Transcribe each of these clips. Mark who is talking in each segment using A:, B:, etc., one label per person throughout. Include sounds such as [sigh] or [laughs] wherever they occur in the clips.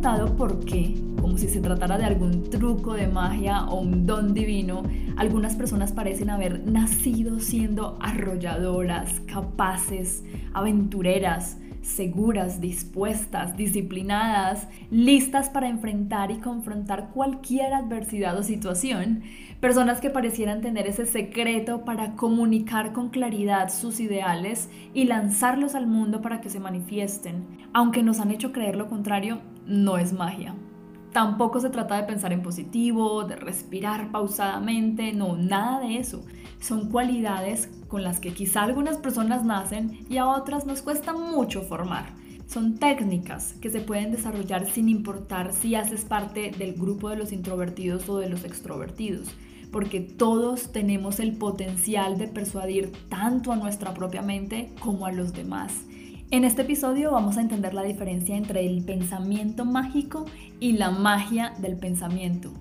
A: preguntado por qué, como si se tratara de algún truco de magia o un don divino, algunas personas parecen haber nacido siendo arrolladoras, capaces, aventureras, seguras, dispuestas, disciplinadas, listas para enfrentar y confrontar cualquier adversidad o situación, personas que parecieran tener ese secreto para comunicar con claridad sus ideales y lanzarlos al mundo para que se manifiesten. Aunque nos han hecho creer lo contrario, no es magia. Tampoco se trata de pensar en positivo, de respirar pausadamente, no, nada de eso. Son cualidades con las que quizá algunas personas nacen y a otras nos cuesta mucho formar. Son técnicas que se pueden desarrollar sin importar si haces parte del grupo de los introvertidos o de los extrovertidos, porque todos tenemos el potencial de persuadir tanto a nuestra propia mente como a los demás. En este episodio vamos a entender la diferencia entre el pensamiento mágico y la magia del pensamiento.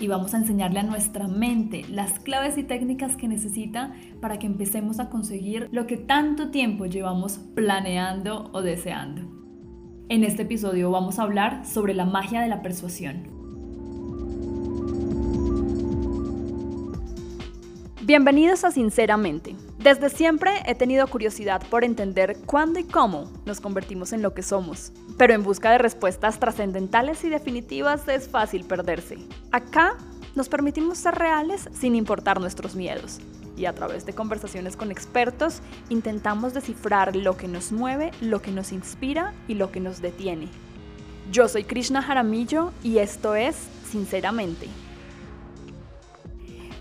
A: Y vamos a enseñarle a nuestra mente las claves y técnicas que necesita para que empecemos a conseguir lo que tanto tiempo llevamos planeando o deseando. En este episodio vamos a hablar sobre la magia de la persuasión. Bienvenidos a Sinceramente desde siempre he tenido curiosidad por entender cuándo y cómo nos convertimos en lo que somos, pero en busca de respuestas trascendentales y definitivas es fácil perderse. Acá nos permitimos ser reales sin importar nuestros miedos y a través de conversaciones con expertos intentamos descifrar lo que nos mueve, lo que nos inspira y lo que nos detiene. Yo soy Krishna Jaramillo y esto es Sinceramente.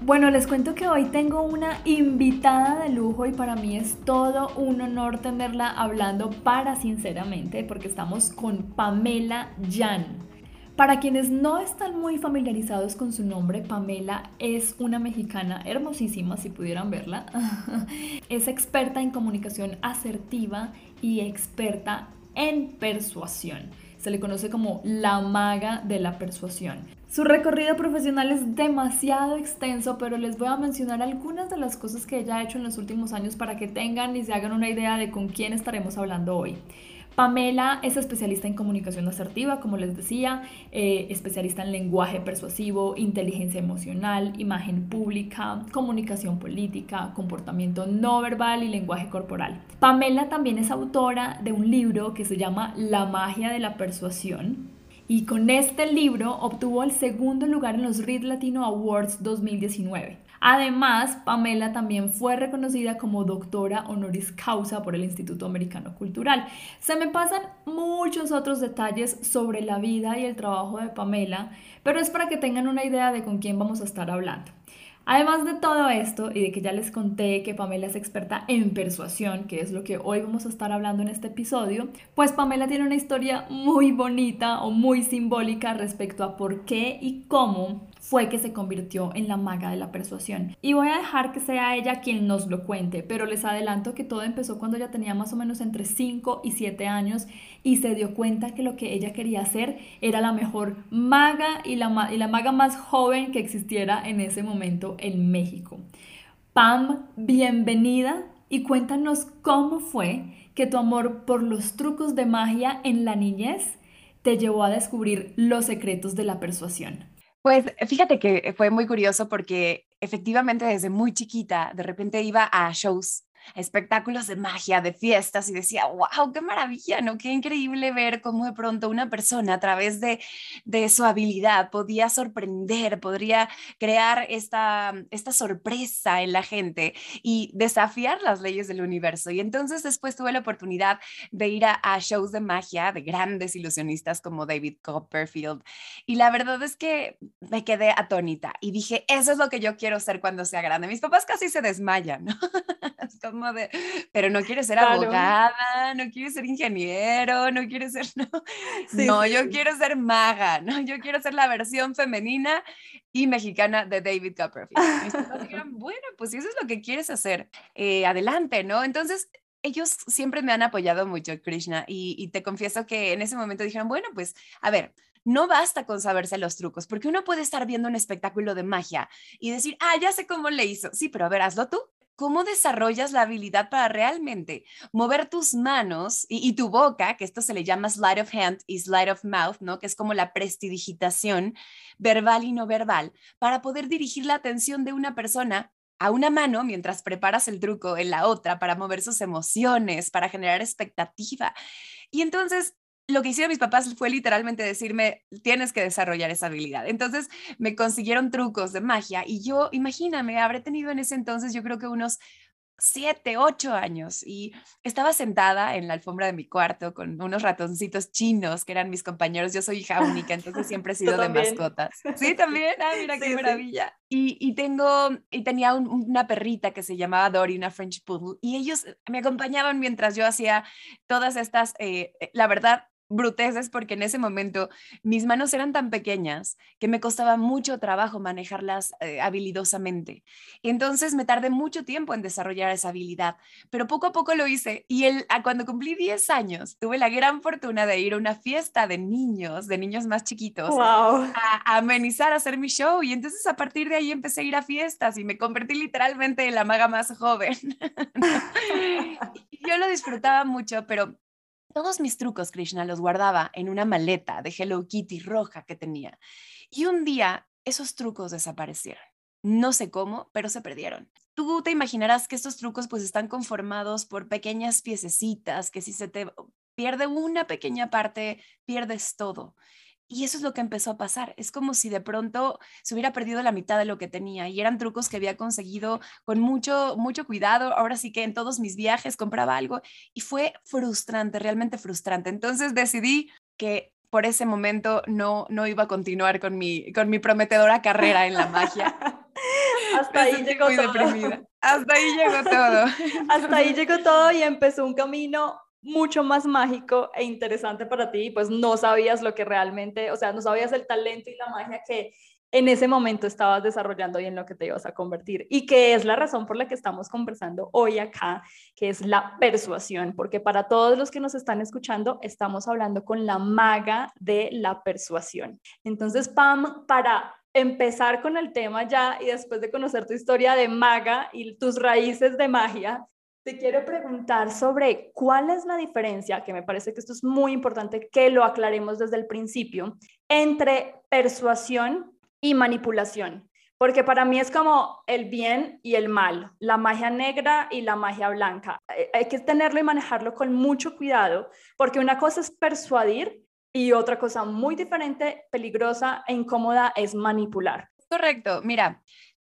A: Bueno, les cuento que hoy tengo una invitada de lujo y para mí es todo un honor tenerla hablando para sinceramente, porque estamos con Pamela Jan. Para quienes no están muy familiarizados con su nombre, Pamela es una mexicana hermosísima, si pudieran verla. [laughs] es experta en comunicación asertiva y experta en persuasión. Se le conoce como la maga de la persuasión. Su recorrido profesional es demasiado extenso, pero les voy a mencionar algunas de las cosas que ella ha hecho en los últimos años para que tengan y se hagan una idea de con quién estaremos hablando hoy. Pamela es especialista en comunicación asertiva, como les decía, eh, especialista en lenguaje persuasivo, inteligencia emocional, imagen pública, comunicación política, comportamiento no verbal y lenguaje corporal. Pamela también es autora de un libro que se llama La magia de la persuasión y con este libro obtuvo el segundo lugar en los Read Latino Awards 2019. Además, Pamela también fue reconocida como doctora honoris causa por el Instituto Americano Cultural. Se me pasan muchos otros detalles sobre la vida y el trabajo de Pamela, pero es para que tengan una idea de con quién vamos a estar hablando. Además de todo esto y de que ya les conté que Pamela es experta en persuasión, que es lo que hoy vamos a estar hablando en este episodio, pues Pamela tiene una historia muy bonita o muy simbólica respecto a por qué y cómo fue que se convirtió en la maga de la persuasión. Y voy a dejar que sea ella quien nos lo cuente, pero les adelanto que todo empezó cuando ella tenía más o menos entre 5 y 7 años y se dio cuenta que lo que ella quería hacer era la mejor maga y la, y la maga más joven que existiera en ese momento en México. Pam, bienvenida y cuéntanos cómo fue que tu amor por los trucos de magia en la niñez te llevó a descubrir los secretos de la persuasión.
B: Pues fíjate que fue muy curioso porque efectivamente desde muy chiquita de repente iba a shows espectáculos de magia, de fiestas y decía, wow, qué maravilla, ¿no? Qué increíble ver cómo de pronto una persona a través de, de su habilidad podía sorprender, podría crear esta, esta sorpresa en la gente y desafiar las leyes del universo. Y entonces después tuve la oportunidad de ir a, shows de magia de grandes ilusionistas como David Copperfield. Y la verdad es que me quedé atónita y dije, eso es lo que yo quiero ser cuando sea grande. Mis papás casi se desmayan, ¿no? [laughs] pero no quiere ser abogada, no quiere ser ingeniero, no quiere ser, [laughs] no, no yo quiero ser maga, no, yo quiero ser la versión femenina y mexicana de David Copperfield. dijeron, [laughs] bueno, pues si eso es lo que quieres hacer, eh, adelante, ¿no? Entonces, ellos siempre me han apoyado mucho, Krishna, y, y te confieso que en ese momento dijeron, bueno, pues, a ver, no basta con saberse los trucos, porque uno puede estar viendo un espectáculo de magia y decir, ah, ya sé cómo le hizo. Sí, pero a ver, hazlo tú cómo desarrollas la habilidad para realmente mover tus manos y, tu boca, que esto se le llama slide of hand y slide of mouth, ¿no? Que es como la prestidigitación verbal y no verbal, para poder dirigir la atención de una persona a una mano mientras preparas el truco en la otra para mover sus emociones, para generar expectativa. Y entonces lo que hicieron mis papás fue literalmente decirme, tienes que desarrollar esa habilidad. Entonces me consiguieron trucos de magia y yo, imagíname, habré tenido en ese entonces yo creo que unos siete, ocho años y estaba sentada en la alfombra de mi cuarto con unos ratoncitos chinos que eran mis compañeros. Yo soy hija única, entonces siempre he [laughs] sido de mascotas. [laughs] Sí, también. Ah, mira qué maravilla. Y, y, tengo, y tenía una perrita que se llamaba Dory, una French Poodle, y ellos me acompañaban mientras yo hacía todas estas, eh, eh, la verdad, bruteces porque en ese momento mis manos eran tan pequeñas que me costaba mucho trabajo manejarlas eh, habilidosamente. Entonces me tardé mucho tiempo en desarrollar esa habilidad, pero poco a poco lo hice y el, cuando cumplí 10 años tuve la gran fortuna de ir a una fiesta de niños, de niños más chiquitos, a, a, amenizar, a hacer mi show y entonces a partir de ahí empecé a ir a fiestas y me convertí literalmente en la maga más joven. [laughs] Yo lo disfrutaba mucho, pero todos mis trucos, Krishna, los guardaba en una maleta de Hello Kitty roja que tenía. Y un día esos trucos desaparecieron. No sé cómo, pero se perdieron. Tú te imaginarás que estos trucos pues están conformados por pequeñas piececitas que si se te pierde una pequeña parte, pierdes todo. Y eso es lo que empezó a pasar. Es como si de pronto se hubiera perdido la mitad de lo que tenía y eran trucos que había conseguido con mucho, mucho cuidado. Ahora sí que en todos mis viajes compraba algo y fue frustrante, realmente frustrante. Entonces decidí que por ese momento no, no iba a continuar con mi, con mi prometedora carrera en la magia. [laughs] [laughs]
A: Hasta ahí llegó todo.
B: Hasta ahí llegó todo.
A: Hasta ahí llegó todo y empezó un camino mucho más mágico e interesante para ti, pues no sabías lo que realmente, o sea, no sabías el talento y la magia que en ese momento estabas desarrollando y en lo que te ibas a convertir. Y que es la razón por la que estamos conversando hoy acá, que es la persuasión, porque para todos los que nos están escuchando, estamos hablando con la maga de la persuasión. Entonces, Pam, para empezar con el tema ya y después de conocer tu historia de maga y tus raíces de magia, te quiero preguntar sobre cuál es la diferencia, que me parece que esto es muy importante que lo aclaremos desde el principio, entre persuasión y manipulación. Porque para mí es como el bien y el mal, la magia negra y la magia blanca. Eh, hay que tenerlo y manejarlo con mucho cuidado, porque una cosa es persuadir y otra cosa muy diferente, peligrosa e incómoda es manipular.
B: Correcto, mira,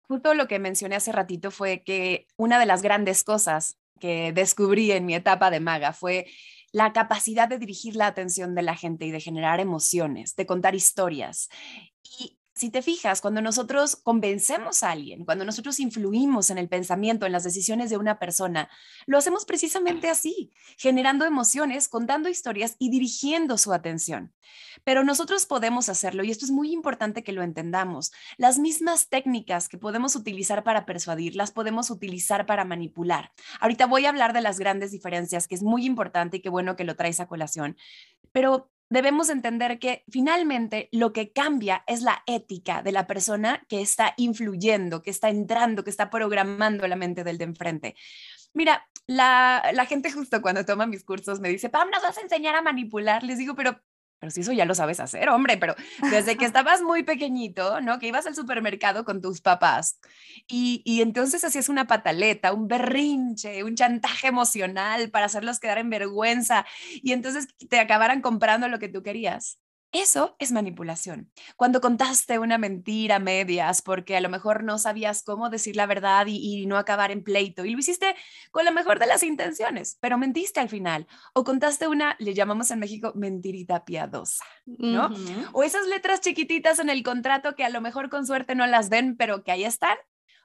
B: justo lo que mencioné hace ratito fue que una de las grandes cosas que descubrí en mi etapa de maga fue la capacidad de dirigir la atención de la gente y de generar emociones, de contar historias. Y si te fijas, cuando nosotros convencemos a alguien, cuando nosotros influimos en el pensamiento, en las decisiones de una persona, lo hacemos precisamente así, generando emociones, contando historias y dirigiendo su atención. Pero nosotros podemos hacerlo y esto es muy importante que lo entendamos. Las mismas técnicas que podemos utilizar para persuadir, las podemos utilizar para manipular. Ahorita voy a hablar de las grandes diferencias, que es muy importante y qué bueno que lo traes a colación. Pero debemos entender que finalmente lo que cambia es la ética de la persona que está influyendo, que está entrando, que está programando la mente del de enfrente. Mira, la, la gente justo cuando toma mis cursos me dice, Pam, nos vas a enseñar a manipular. Les digo, pero pero si eso ya lo sabes hacer, hombre, pero desde que [laughs] estabas muy pequeñito, ¿no? Que ibas al supermercado con tus papás y, y entonces hacías una pataleta, un berrinche, un chantaje emocional para hacerlos quedar en vergüenza y entonces te acabaran comprando lo que tú querías. Eso es manipulación. Cuando contaste una mentira a medias porque a lo mejor no sabías cómo decir la verdad y, no acabar en pleito y lo hiciste con la mejor de las intenciones, pero mentiste al final. O contaste una, le llamamos en México, mentirita piadosa, ¿no? O esas letras chiquititas en el contrato que a lo mejor con suerte no las ven, pero que ahí están.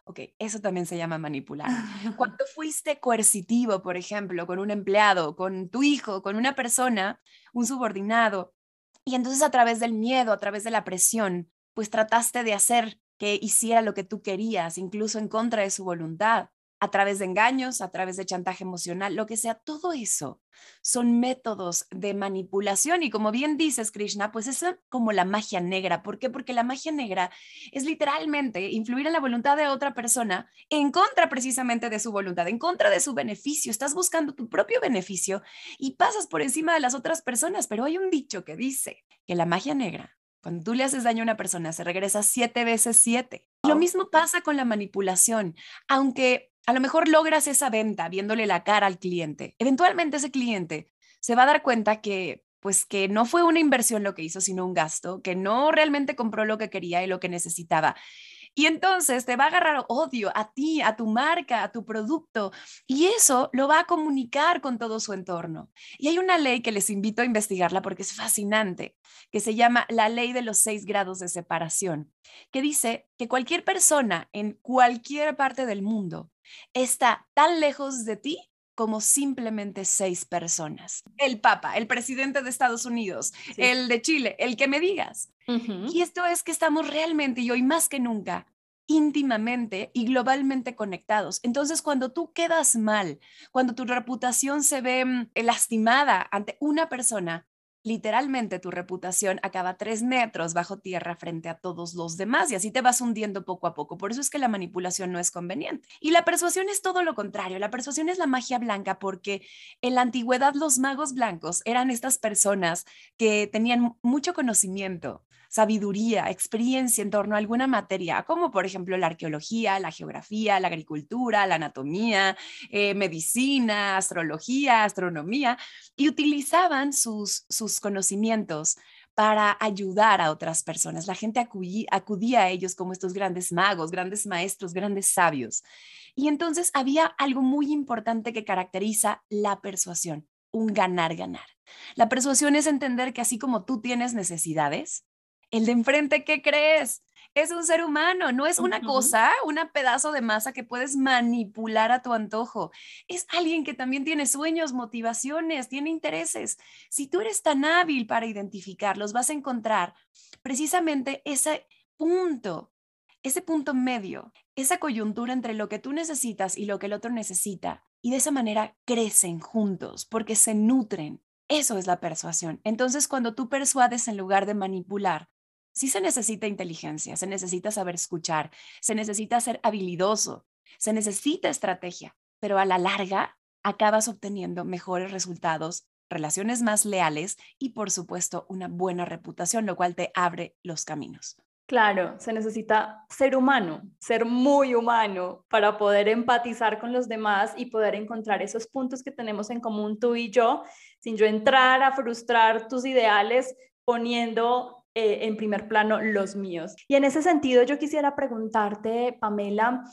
B: Ok, eso también se llama manipular. [laughs] Cuando fuiste coercitivo, por ejemplo, con un empleado, con tu hijo, con una persona, un subordinado, y entonces a través del miedo, a través de la presión, pues trataste de hacer que hiciera lo que tú querías, incluso en contra de su voluntad. A través de engaños, a través de chantaje emocional, lo que sea, todo eso son métodos de manipulación y como bien dices, Krishna, pues es como la magia negra. ¿Por qué? Porque la magia negra es literalmente influir en la voluntad de otra persona en contra precisamente de su voluntad, en contra de su beneficio. Estás buscando tu propio beneficio y pasas por encima de las otras personas, pero hay un dicho que dice que la magia negra cuando tú le haces daño a una persona, se regresa siete veces siete. Lo mismo pasa con la manipulación. Aunque a lo mejor logras esa venta viéndole la cara al cliente. Eventualmente ese cliente se va a dar cuenta que pues que no fue una inversión lo que hizo, sino un gasto, que no realmente compró lo que quería y lo que necesitaba. Y entonces te va a agarrar odio a ti, a tu marca, a tu producto. Y eso lo va a comunicar con todo su entorno. Y hay una ley que les invito a investigarla porque es fascinante, que se llama la ley de los seis grados de separación, que dice que cualquier persona en cualquier parte del mundo está tan lejos de ti como simplemente seis personas. El Papa, el presidente de Estados Unidos, el de Chile, el que me digas. Y esto es que estamos realmente y hoy más que nunca íntimamente y globalmente conectados. Entonces, cuando tú quedas mal, cuando tu reputación se ve mm, lastimada ante una persona, literalmente tu reputación acaba tres metros bajo tierra frente a todos los demás y así te vas hundiendo poco a poco. Por eso es que la manipulación no es conveniente. Y la persuasión es todo lo contrario. La persuasión es la magia blanca porque en la antigüedad los magos blancos eran estas personas que tenían mucho conocimiento, sabiduría, experiencia en torno a alguna materia, como por ejemplo la arqueología, la geografía, la agricultura, la anatomía, eh, medicina, astrología, astronomía, y utilizaban sus, sus conocimientos para ayudar a otras personas. La gente acudía a ellos como estos grandes magos, grandes maestros, grandes sabios. Y entonces había algo muy importante que caracteriza la persuasión, un ganar-ganar. La persuasión es entender que así como tú tienes necesidades, el de enfrente, ¿qué crees? Es un ser humano, no es una cosa, un pedazo de masa que puedes manipular a tu antojo. Es alguien que también tiene sueños, motivaciones, tiene intereses. Si tú eres tan hábil para identificarlos, vas a encontrar precisamente ese punto, ese punto medio, esa coyuntura entre lo que tú necesitas y lo que el otro necesita. Y de esa manera crecen juntos porque se nutren. Eso es la persuasión. Entonces, cuando tú persuades en lugar de manipular, sí se necesita inteligencia, se necesita saber escuchar, se necesita ser habilidoso, se necesita estrategia, pero a la larga acabas obteniendo mejores resultados, relaciones más leales y por supuesto una buena reputación, lo cual te abre los caminos.
A: Claro, se necesita ser humano, ser muy humano para poder empatizar con los demás y poder encontrar esos puntos que tenemos en común tú y yo, sin yo entrar a frustrar tus ideales poniendo eh, en primer plano los míos. Y en ese sentido, yo quisiera preguntarte, Pamela,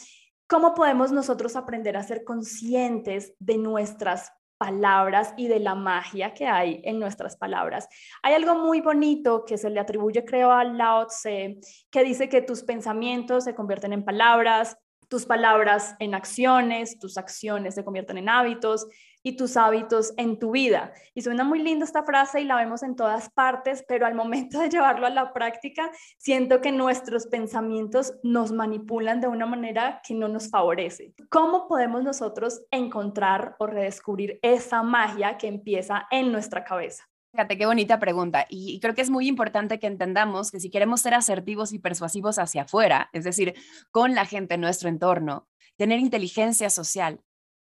A: ¿cómo podemos nosotros aprender a ser conscientes de nuestras palabras y de la magia que hay en nuestras palabras. Hay algo muy bonito que se le atribuye, creo, a Lao Tse, que dice que tus pensamientos se convierten en palabras, tus palabras en acciones, tus acciones se convierten en hábitos y tus hábitos en tu vida. Y suena muy linda esta frase y la vemos en todas partes, pero al momento de [laughs] llevarlo a la práctica, siento que nuestros pensamientos nos manipulan de una manera que no nos favorece. ¿Cómo podemos nosotros encontrar o redescubrir esa magia que empieza en nuestra cabeza?
B: Fíjate, qué bonita pregunta. Y creo que es muy importante que entendamos que si queremos ser asertivos y persuasivos hacia afuera, es decir, con la gente en nuestro entorno, tener inteligencia social,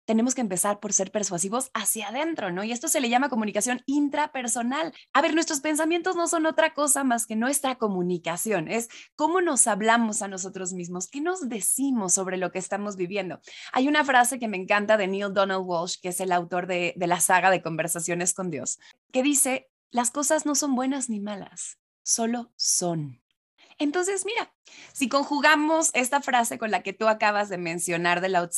B: tenemos que empezar por ser persuasivos hacia adentro, ¿no? Y esto se le llama comunicación intrapersonal. A ver, nuestros pensamientos no son otra cosa más que nuestra comunicación, es cómo nos hablamos a nosotros mismos, qué nos decimos sobre lo que estamos viviendo. Hay una frase que me encanta de Neil Donald Walsh, que es el autor de, la saga de Conversaciones con Dios, que dice, las cosas no son buenas ni malas, solo son. Entonces, mira, si conjugamos esta frase con la que tú acabas de mencionar de Lao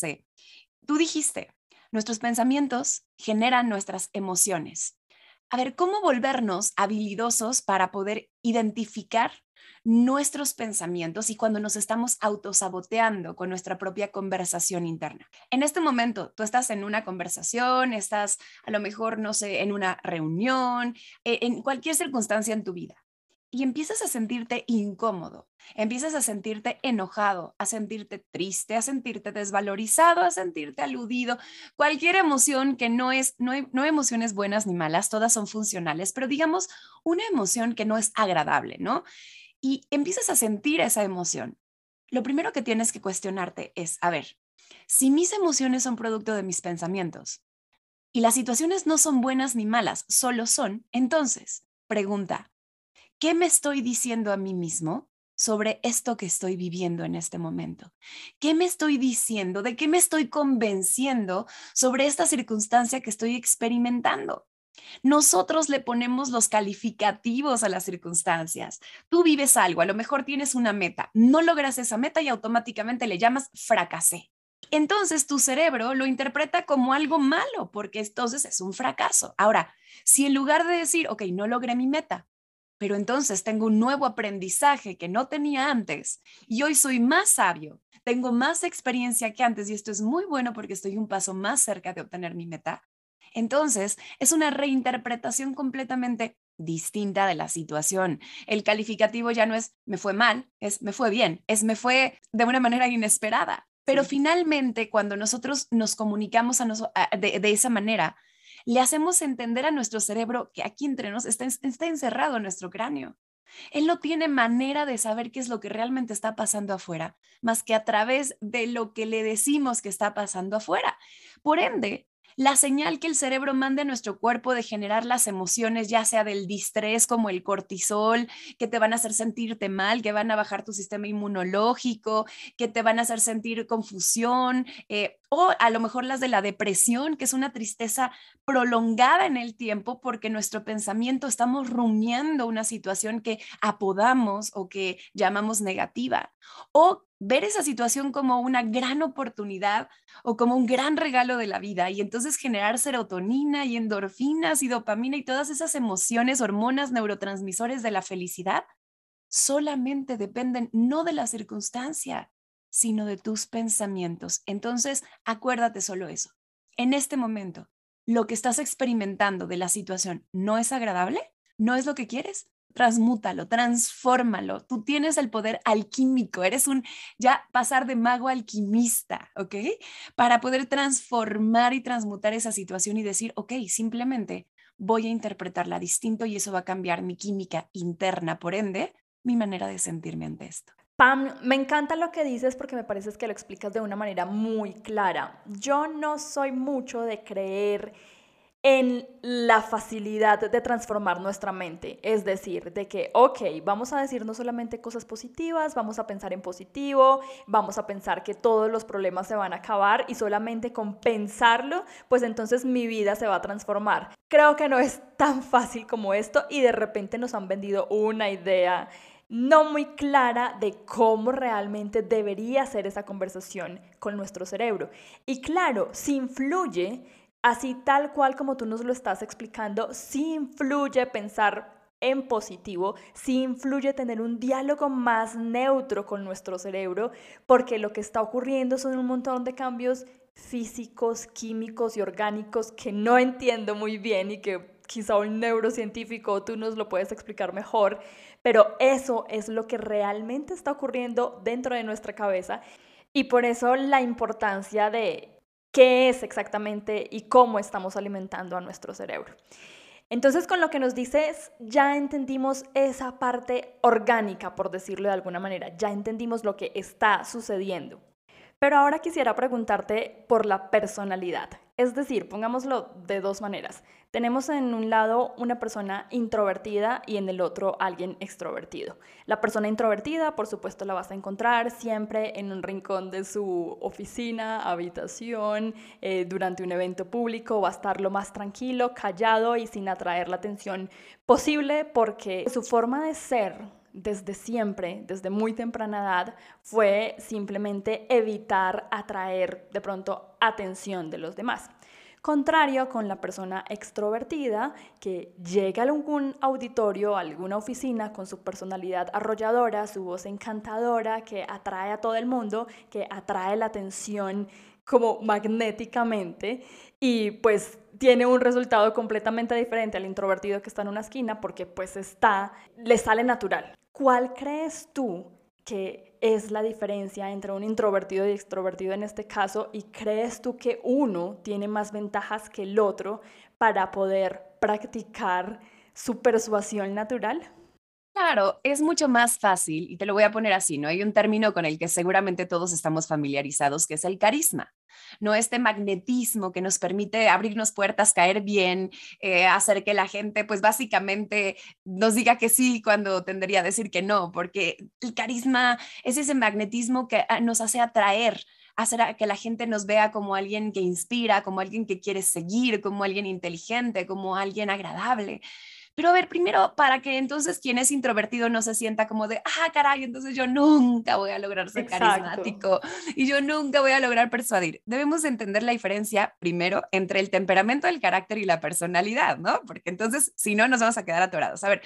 B: Tú dijiste, nuestros pensamientos generan nuestras emociones. A ver, ¿cómo volvernos habilidosos para poder identificar nuestros pensamientos y cuando nos estamos autosaboteando con nuestra propia conversación interna. En este momento, tú estás en una conversación, estás a lo mejor, no sé, en una reunión, eh, en cualquier circunstancia en tu vida. Y empiezas a sentirte incómodo, empiezas a sentirte enojado, a sentirte triste, a sentirte desvalorizado, a sentirte aludido, cualquier emoción que no es, no hay, no emociones buenas ni malas, todas son funcionales, pero digamos una emoción que no es agradable, ¿no? Y empiezas a sentir esa emoción. Lo primero que tienes que cuestionarte es, a ver, si mis emociones son producto de mis pensamientos y las situaciones no son buenas ni malas, solo son, entonces, pregunta, ¿Qué me estoy diciendo a mí mismo sobre esto que estoy viviendo en este momento? ¿Qué me estoy diciendo? ¿De qué me estoy convenciendo sobre esta circunstancia que estoy experimentando? Nosotros le ponemos los calificativos a las circunstancias. Tú vives algo, a lo mejor tienes una meta, no logras esa meta y automáticamente le llamas fracasé. Entonces tu cerebro lo interpreta como algo malo porque entonces es un fracaso. Ahora, si en lugar de decir, ok, no logré mi meta, pero entonces tengo un nuevo aprendizaje que no tenía antes y hoy soy más sabio, tengo más experiencia que antes y esto es muy bueno porque estoy un paso más cerca de obtener mi meta. Entonces, es una reinterpretación completamente distinta de la situación. El calificativo ya no es me fue mal, es me fue bien, es me fue de una manera inesperada. Pero finalmente, cuando nosotros nos comunicamos de, de esa manera, le hacemos entender a nuestro cerebro que aquí entre nos está, está encerrado en nuestro cráneo. Él no tiene manera de saber qué es lo que realmente está pasando afuera, más que a través de lo que le decimos que está pasando afuera. Por ende, la señal que el cerebro manda a nuestro cuerpo de generar las emociones, ya sea del distrés como el cortisol, que te van a hacer sentirte mal, que van a bajar tu sistema inmunológico, que te van a hacer sentir confusión, eh, o a lo mejor las de la depresión, que es una tristeza prolongada en el tiempo porque nuestro pensamiento estamos rumiando una situación que apodamos o que llamamos negativa, o ver esa situación como una gran oportunidad o como un gran regalo de la vida y entonces generar serotonina y endorfinas y dopamina y todas esas emociones, hormonas, neurotransmisores de la felicidad, solamente dependen no de la circunstancia, sino de tus pensamientos. Entonces, acuérdate solo eso. En este momento, lo que estás experimentando de la situación no es agradable, no es lo que quieres, transmútalo, transfórmalo. Tú tienes el poder alquímico, eres un ya pasar de mago alquimista, ¿ok? Para poder transformar y transmutar esa situación y decir, ok, simplemente voy a interpretarla distinto y eso va a cambiar mi química interna, por ende, mi manera de sentirme ante esto.
A: Pam, me encanta lo que dices porque me parece que lo explicas de una manera muy clara. Yo no soy mucho de creer en la facilidad de transformar nuestra mente. Es decir, de que, ok, vamos a decir no solamente cosas positivas, vamos a pensar en positivo, vamos a pensar que todos los problemas se van a acabar y solamente con pensarlo, pues entonces mi vida se va a transformar. Creo que no es tan fácil como esto y de repente nos han vendido una idea no muy clara de cómo realmente debería ser esa conversación con nuestro cerebro. Y claro, si influye Así tal cual como tú nos lo estás explicando, sí influye pensar en positivo, sí influye tener un diálogo más neutro con nuestro cerebro, porque lo que está ocurriendo son un montón de cambios físicos, químicos y orgánicos que no entiendo muy bien y que quizá un neurocientífico tú nos lo puedes explicar mejor, pero eso es lo que realmente está ocurriendo dentro de nuestra cabeza y por eso la importancia de qué es exactamente y cómo estamos alimentando a nuestro cerebro. Entonces, con lo que nos dices, ya entendimos esa parte orgánica, por decirlo de alguna manera, ya entendimos lo que está sucediendo. Pero ahora quisiera preguntarte por la personalidad. Es decir, pongámoslo de dos maneras. Tenemos en un lado una persona introvertida y en el otro alguien extrovertido. La persona introvertida, por supuesto, la vas a encontrar siempre en un rincón de su oficina, habitación, eh, durante un evento público, va a estar lo más tranquilo, callado y sin atraer la atención posible porque su forma de ser desde siempre, desde muy temprana edad, fue simplemente evitar atraer de pronto atención de los demás. Contrario con la persona extrovertida que llega a algún auditorio, a alguna oficina con su personalidad arrolladora, su voz encantadora, que atrae a todo el mundo, que atrae la atención como magnéticamente y pues tiene un resultado completamente diferente al introvertido que está en una esquina porque pues está, le sale natural. ¿Cuál crees tú que es la diferencia entre un introvertido y extrovertido en este caso? ¿Y crees tú que uno tiene más ventajas que el otro para poder practicar su persuasión natural?
B: Claro, es mucho más fácil, y te lo voy a poner así, ¿no? Hay un término con el que seguramente todos estamos familiarizados, que es el carisma, ¿no? Este magnetismo que nos permite abrirnos puertas, caer bien, eh, hacer que la gente, pues básicamente nos diga que sí cuando tendría a decir que no, porque el carisma es ese magnetismo que ah, nos hace atraer hacer que la gente nos vea como alguien que inspira, como alguien que quiere seguir, como alguien inteligente, como alguien agradable. Pero a ver, primero, para que entonces quien es introvertido no se sienta como de, ah, caray, entonces yo nunca voy a lograr ser carismático y yo nunca voy a lograr persuadir. Debemos entender la diferencia, primero, entre el temperamento, el carácter y la personalidad, ¿no? Porque entonces, si no, nos vamos a quedar atorados. A ver,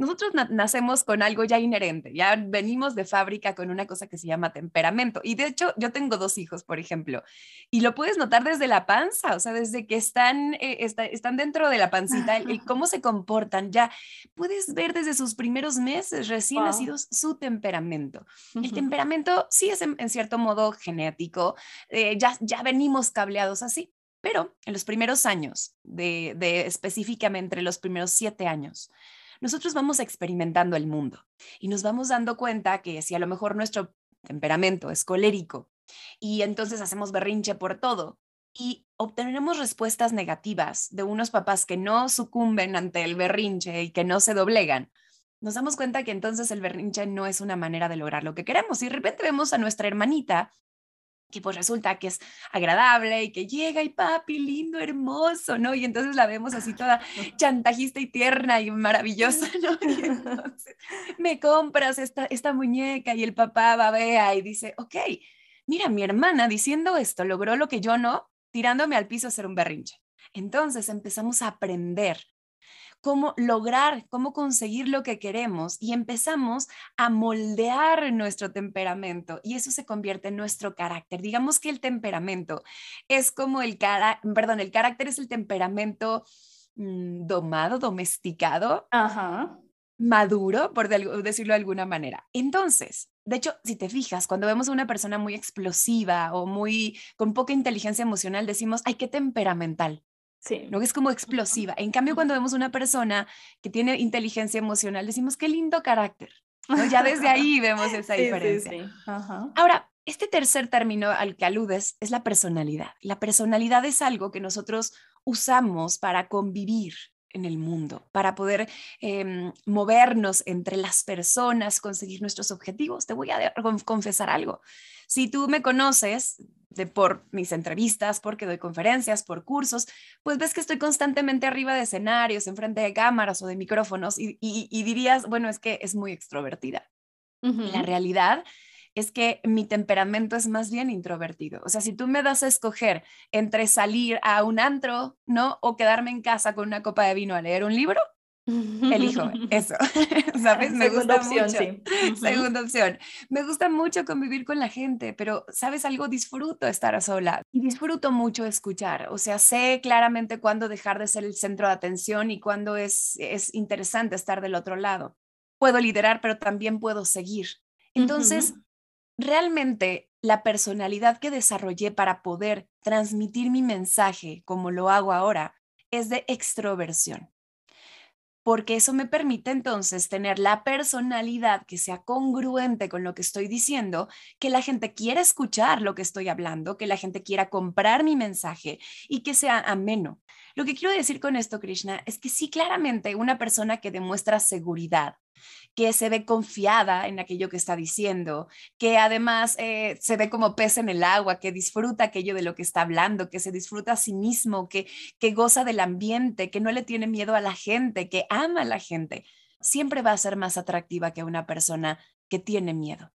B: nosotros nacemos con algo ya inherente, ya venimos de fábrica con una cosa que se llama temperamento. Y de hecho, yo tengo dos hijos, por ejemplo, y lo puedes notar desde la panza, o sea, desde que están, eh, están dentro de la pancita, el, cómo se comportan, ya puedes ver desde sus primeros meses recién nacidos su temperamento. El temperamento sí es en, cierto modo genético, eh, ya, ya venimos cableados así. Pero en los primeros años, de, de específicamente los primeros siete años, nosotros vamos experimentando el mundo y nos vamos dando cuenta que si a lo mejor nuestro temperamento es colérico y entonces hacemos berrinche por todo y obtenemos respuestas negativas de unos papás que no sucumben ante el berrinche y que no se doblegan, nos damos cuenta que entonces el berrinche no es una manera de lograr lo que queremos. Y de repente vemos a nuestra hermanita que pues resulta que es agradable y que llega y papi, lindo, hermoso, ¿no? Y entonces la vemos así toda [laughs] chantajista y tierna y maravillosa, [laughs] ¿no? Y entonces me compras esta, esta muñeca y el papá va, vea y dice, ok, mira, mi hermana diciendo esto logró lo que yo no, tirándome al piso a hacer un berrinche. Entonces empezamos a aprender cómo lograr, cómo conseguir lo que queremos y empezamos a moldear nuestro temperamento y eso se convierte en nuestro carácter. Digamos que el temperamento es como el cara, perdón, el carácter es el temperamento mm, domado, domesticado. maduro, por decirlo de alguna manera. Entonces, de hecho, si te fijas, cuando vemos a una persona muy explosiva o muy con poca inteligencia emocional, decimos, ay, qué temperamental.
A: Sí.
B: ¿no? Es como explosiva. En cambio, cuando vemos una persona que tiene inteligencia emocional, decimos, qué lindo carácter. ¿no? Ya desde ahí vemos [laughs] esa diferencia. Ahora, este tercer término al que aludes es la personalidad. La personalidad es algo que nosotros usamos para convivir en el mundo, para poder em, movernos entre las personas, conseguir nuestros objetivos. Te voy a confesar algo. Si tú me conoces de por mis entrevistas, porque doy conferencias, por cursos, pues ves que estoy constantemente arriba de escenarios, enfrente de cámaras o de micrófonos y, dirías, bueno, es que es muy extrovertida. La realidad es que mi temperamento es más bien introvertido. O sea, si tú me das a escoger entre salir a un antro, ¿no? O quedarme en casa con una copa de vino a leer un libro, elijo [laughs] eso, [laughs] ¿sabes? Me
A: Segunda gusta opción,
B: mucho. Segunda opción. Me gusta mucho convivir con la gente, pero ¿sabes algo? Disfruto estar sola y disfruto mucho escuchar. O sea, sé claramente cuándo dejar de ser el centro de atención y cuándo es, es interesante estar del otro lado. Puedo liderar, pero también puedo seguir. Entonces, realmente la personalidad que desarrollé para poder transmitir mi mensaje como lo hago ahora es de extroversión porque eso me permite entonces tener la personalidad que sea congruente con lo que estoy diciendo, que la gente quiera escuchar lo que estoy hablando, que la gente quiera comprar mi mensaje y que sea ameno. Lo que quiero decir con esto, Krishna, es que sí, claramente una persona que demuestra seguridad, que se ve confiada en aquello que está diciendo, que además eh, se ve como pez en el agua, que disfruta aquello de lo que está hablando, que se disfruta a sí mismo, que, que goza del ambiente, que no le tiene miedo a la gente, que ama a la gente, siempre va a ser más atractiva que una persona que tiene miedo.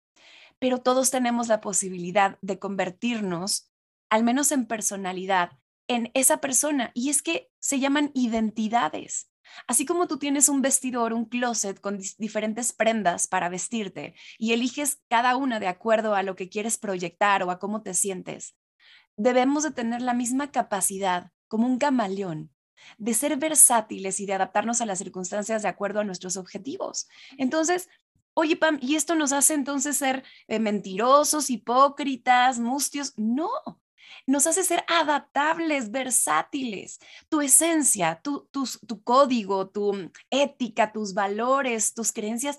B: Pero todos tenemos la posibilidad de convertirnos, al menos en personalidad, en esa persona. Y es que se llaman identidades. Así como tú tienes un vestidor, un closet con diferentes prendas para vestirte y eliges cada una de acuerdo a lo que quieres proyectar o a cómo te sientes, debemos de tener la misma capacidad como un camaleón de ser versátiles y de adaptarnos a las circunstancias de acuerdo a nuestros objetivos. Entonces, oye, Pam, ¿y esto nos hace entonces ser eh, mentirosos, hipócritas, mustios? No, nos hace ser adaptables, versátiles. Tu esencia, tu, tu código, tu ética, tus valores, tus creencias,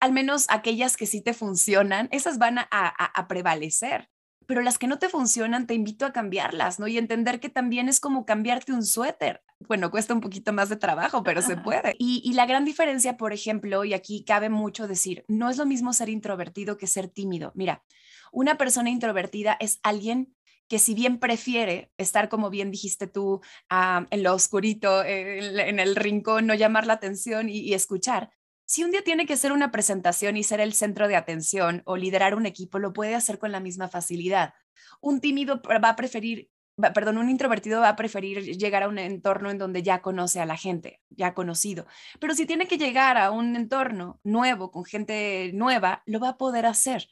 B: al menos aquellas que sí te funcionan, esas van a, a prevalecer pero las que no te funcionan, te invito a cambiarlas, ¿no? Y entender que también es como cambiarte un suéter. Bueno, cuesta un poquito más de trabajo, pero se puede. Y, y la gran diferencia, por ejemplo, y aquí cabe mucho decir, no es lo mismo ser introvertido que ser tímido. Mira, una persona introvertida es alguien que si bien prefiere estar, como bien dijiste tú, ah, en lo oscurito, en, el rincón, no llamar la atención y, escuchar, si un día tiene que hacer una presentación y ser el centro de atención o liderar un equipo, lo puede hacer con la misma facilidad. Un tímido va a preferir, perdón, un introvertido va a preferir llegar a un entorno en donde ya conoce a la gente, ya conocido. Pero si tiene que llegar a un entorno nuevo, con gente nueva, lo va a poder hacer.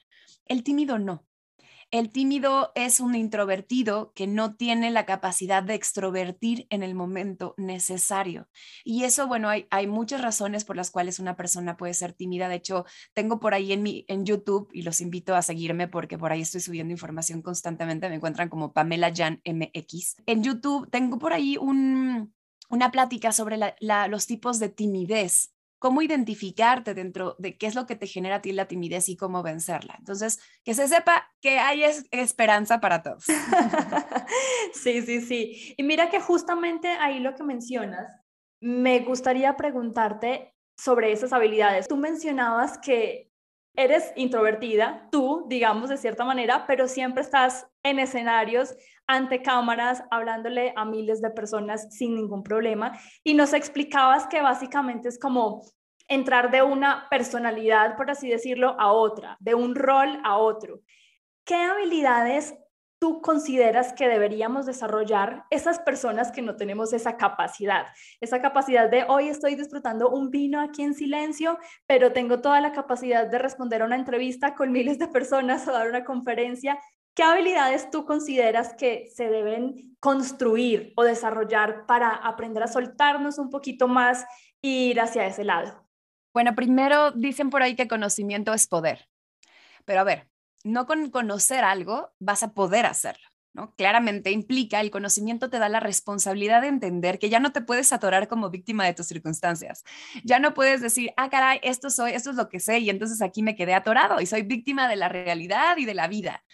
B: El tímido no. El tímido es un introvertido que no tiene la capacidad de extrovertir en el momento necesario. Y eso, bueno, hay, muchas razones por las cuales una persona puede ser tímida. De hecho, tengo por ahí en, mi, en YouTube y los invito a seguirme porque por ahí estoy subiendo información constantemente. Me encuentran como Pamela Jan MX. En YouTube tengo por ahí un, una plática sobre los tipos de timidez cómo identificarte dentro de qué es lo que te genera a ti la timidez y cómo vencerla. Entonces, que se sepa que hay esperanza para todos. [laughs]
A: sí, sí, sí. Y mira que justamente ahí lo que mencionas, me gustaría preguntarte sobre esas habilidades. Tú mencionabas que eres introvertida, tú, digamos, de cierta manera, pero siempre estás en escenarios ante cámaras, hablándole a miles de personas sin ningún problema. Y nos explicabas que básicamente es como entrar de una personalidad, por así decirlo, a otra, de un rol a otro. ¿Qué habilidades tú consideras que deberíamos desarrollar esas personas que no tenemos esa capacidad? Esa capacidad de hoy estoy disfrutando un vino aquí en silencio, pero tengo toda la capacidad de responder a una entrevista con miles de personas o dar una conferencia ¿Qué habilidades tú consideras que se deben construir o desarrollar para aprender a soltarnos un poquito más e ir hacia ese lado?
B: Bueno, primero dicen por ahí que conocimiento es poder. Pero a ver, no con conocer algo vas a poder hacerlo. ¿no? Claramente implica, el conocimiento te da la responsabilidad de entender que ya no te puedes atorar como víctima de tus circunstancias. Ya no puedes decir, ah, caray, esto soy, esto es lo que sé y entonces aquí me quedé atorado y soy víctima de la realidad y de la vida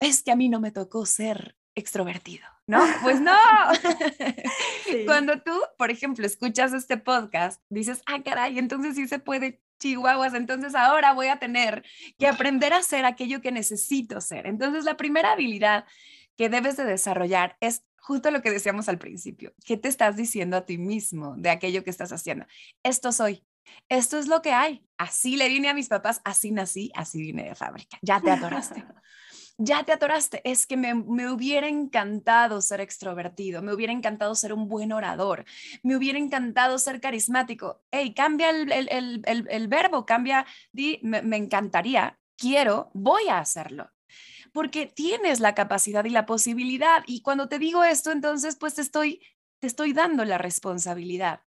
B: es que a mí no me tocó ser extrovertido, ¿no? Pues no. [laughs] Cuando tú, por ejemplo, escuchas este podcast, dices, ah, caray, entonces sí se puede chihuahuas, entonces ahora voy a tener que aprender a ser aquello que necesito ser. Entonces, la primera habilidad que debes de desarrollar es justo lo que decíamos al principio. ¿Qué te estás diciendo a ti mismo de aquello que estás haciendo? Esto soy. Esto es lo que hay. Así le vine a mis papás, así nací, así vine de fábrica. Ya te adoraste. [laughs] ya te atoraste, es que me, hubiera encantado ser extrovertido, me hubiera encantado ser un buen orador, me hubiera encantado ser carismático. Hey, cambia el, verbo, cambia, di, me, me encantaría, quiero, voy a hacerlo porque tienes la capacidad y la posibilidad. Y cuando te digo esto, entonces, pues te estoy, te estoy dando la responsabilidad.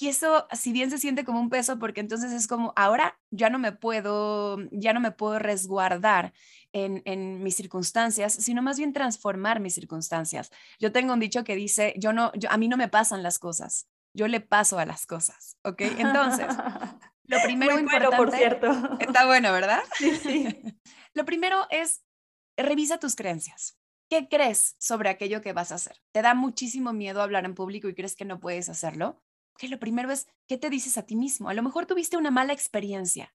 B: Y eso, si bien se siente como un peso, porque entonces es como, ahora ya no me puedo, ya no me puedo resguardar en, mis circunstancias, sino más bien transformar mis circunstancias. Yo tengo un dicho que dice, yo no, yo, a mí no me pasan las cosas, yo le paso a las cosas, ¿ok? Entonces, [laughs] lo primero
A: Muy importante, por cierto.
B: Está bueno, ¿verdad? [laughs]
A: Sí, sí. [laughs]
B: lo primero es, revisa tus creencias. ¿Qué crees sobre aquello que vas a hacer? ¿Te da muchísimo miedo hablar en público y crees que no puedes hacerlo? Que lo primero es, ¿qué te dices a ti mismo? A lo mejor tuviste una mala experiencia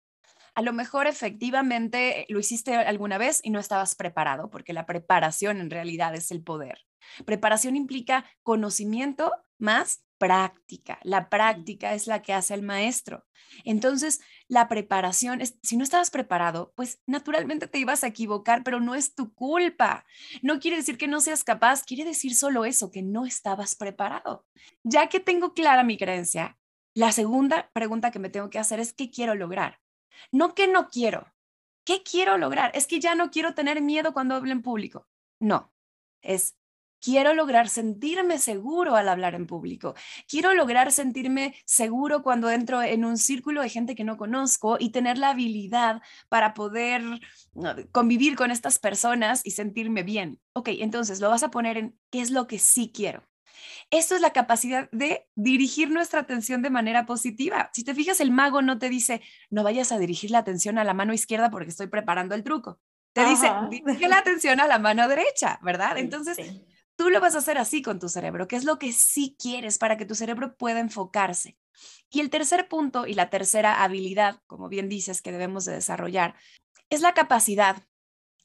B: a lo mejor efectivamente lo hiciste alguna vez y no estabas preparado, porque la preparación en realidad es el poder. Preparación implica conocimiento más práctica. La práctica es la que hace el maestro. Entonces, la preparación, es, si no estabas preparado, pues naturalmente te ibas a equivocar, pero no es tu culpa. No quiere decir que no seas capaz, quiere decir solo eso, que no estabas preparado. Ya que tengo clara mi creencia, la segunda pregunta que me tengo que hacer es, ¿qué quiero lograr? No que no quiero. ¿Qué quiero lograr? Es que ya no quiero tener miedo cuando hablo en público. No. es Quiero lograr sentirme seguro al hablar en público. Quiero lograr sentirme seguro cuando entro en un círculo de gente que no conozco y tener la habilidad para poder convivir con estas personas y sentirme bien. Ok, entonces lo vas a poner en qué es lo que sí quiero. Esto es la capacidad de dirigir nuestra atención de manera positiva. Si te fijas, el mago no te dice, no vayas a dirigir la atención a la mano izquierda porque estoy preparando el truco. Te dice, dirige la atención a la mano derecha, ¿verdad? Entonces, tú lo vas a hacer así con tu cerebro, que es lo que sí quieres para que tu cerebro pueda enfocarse. Y el tercer punto y la tercera habilidad, como bien dices, que debemos de desarrollar, es la capacidad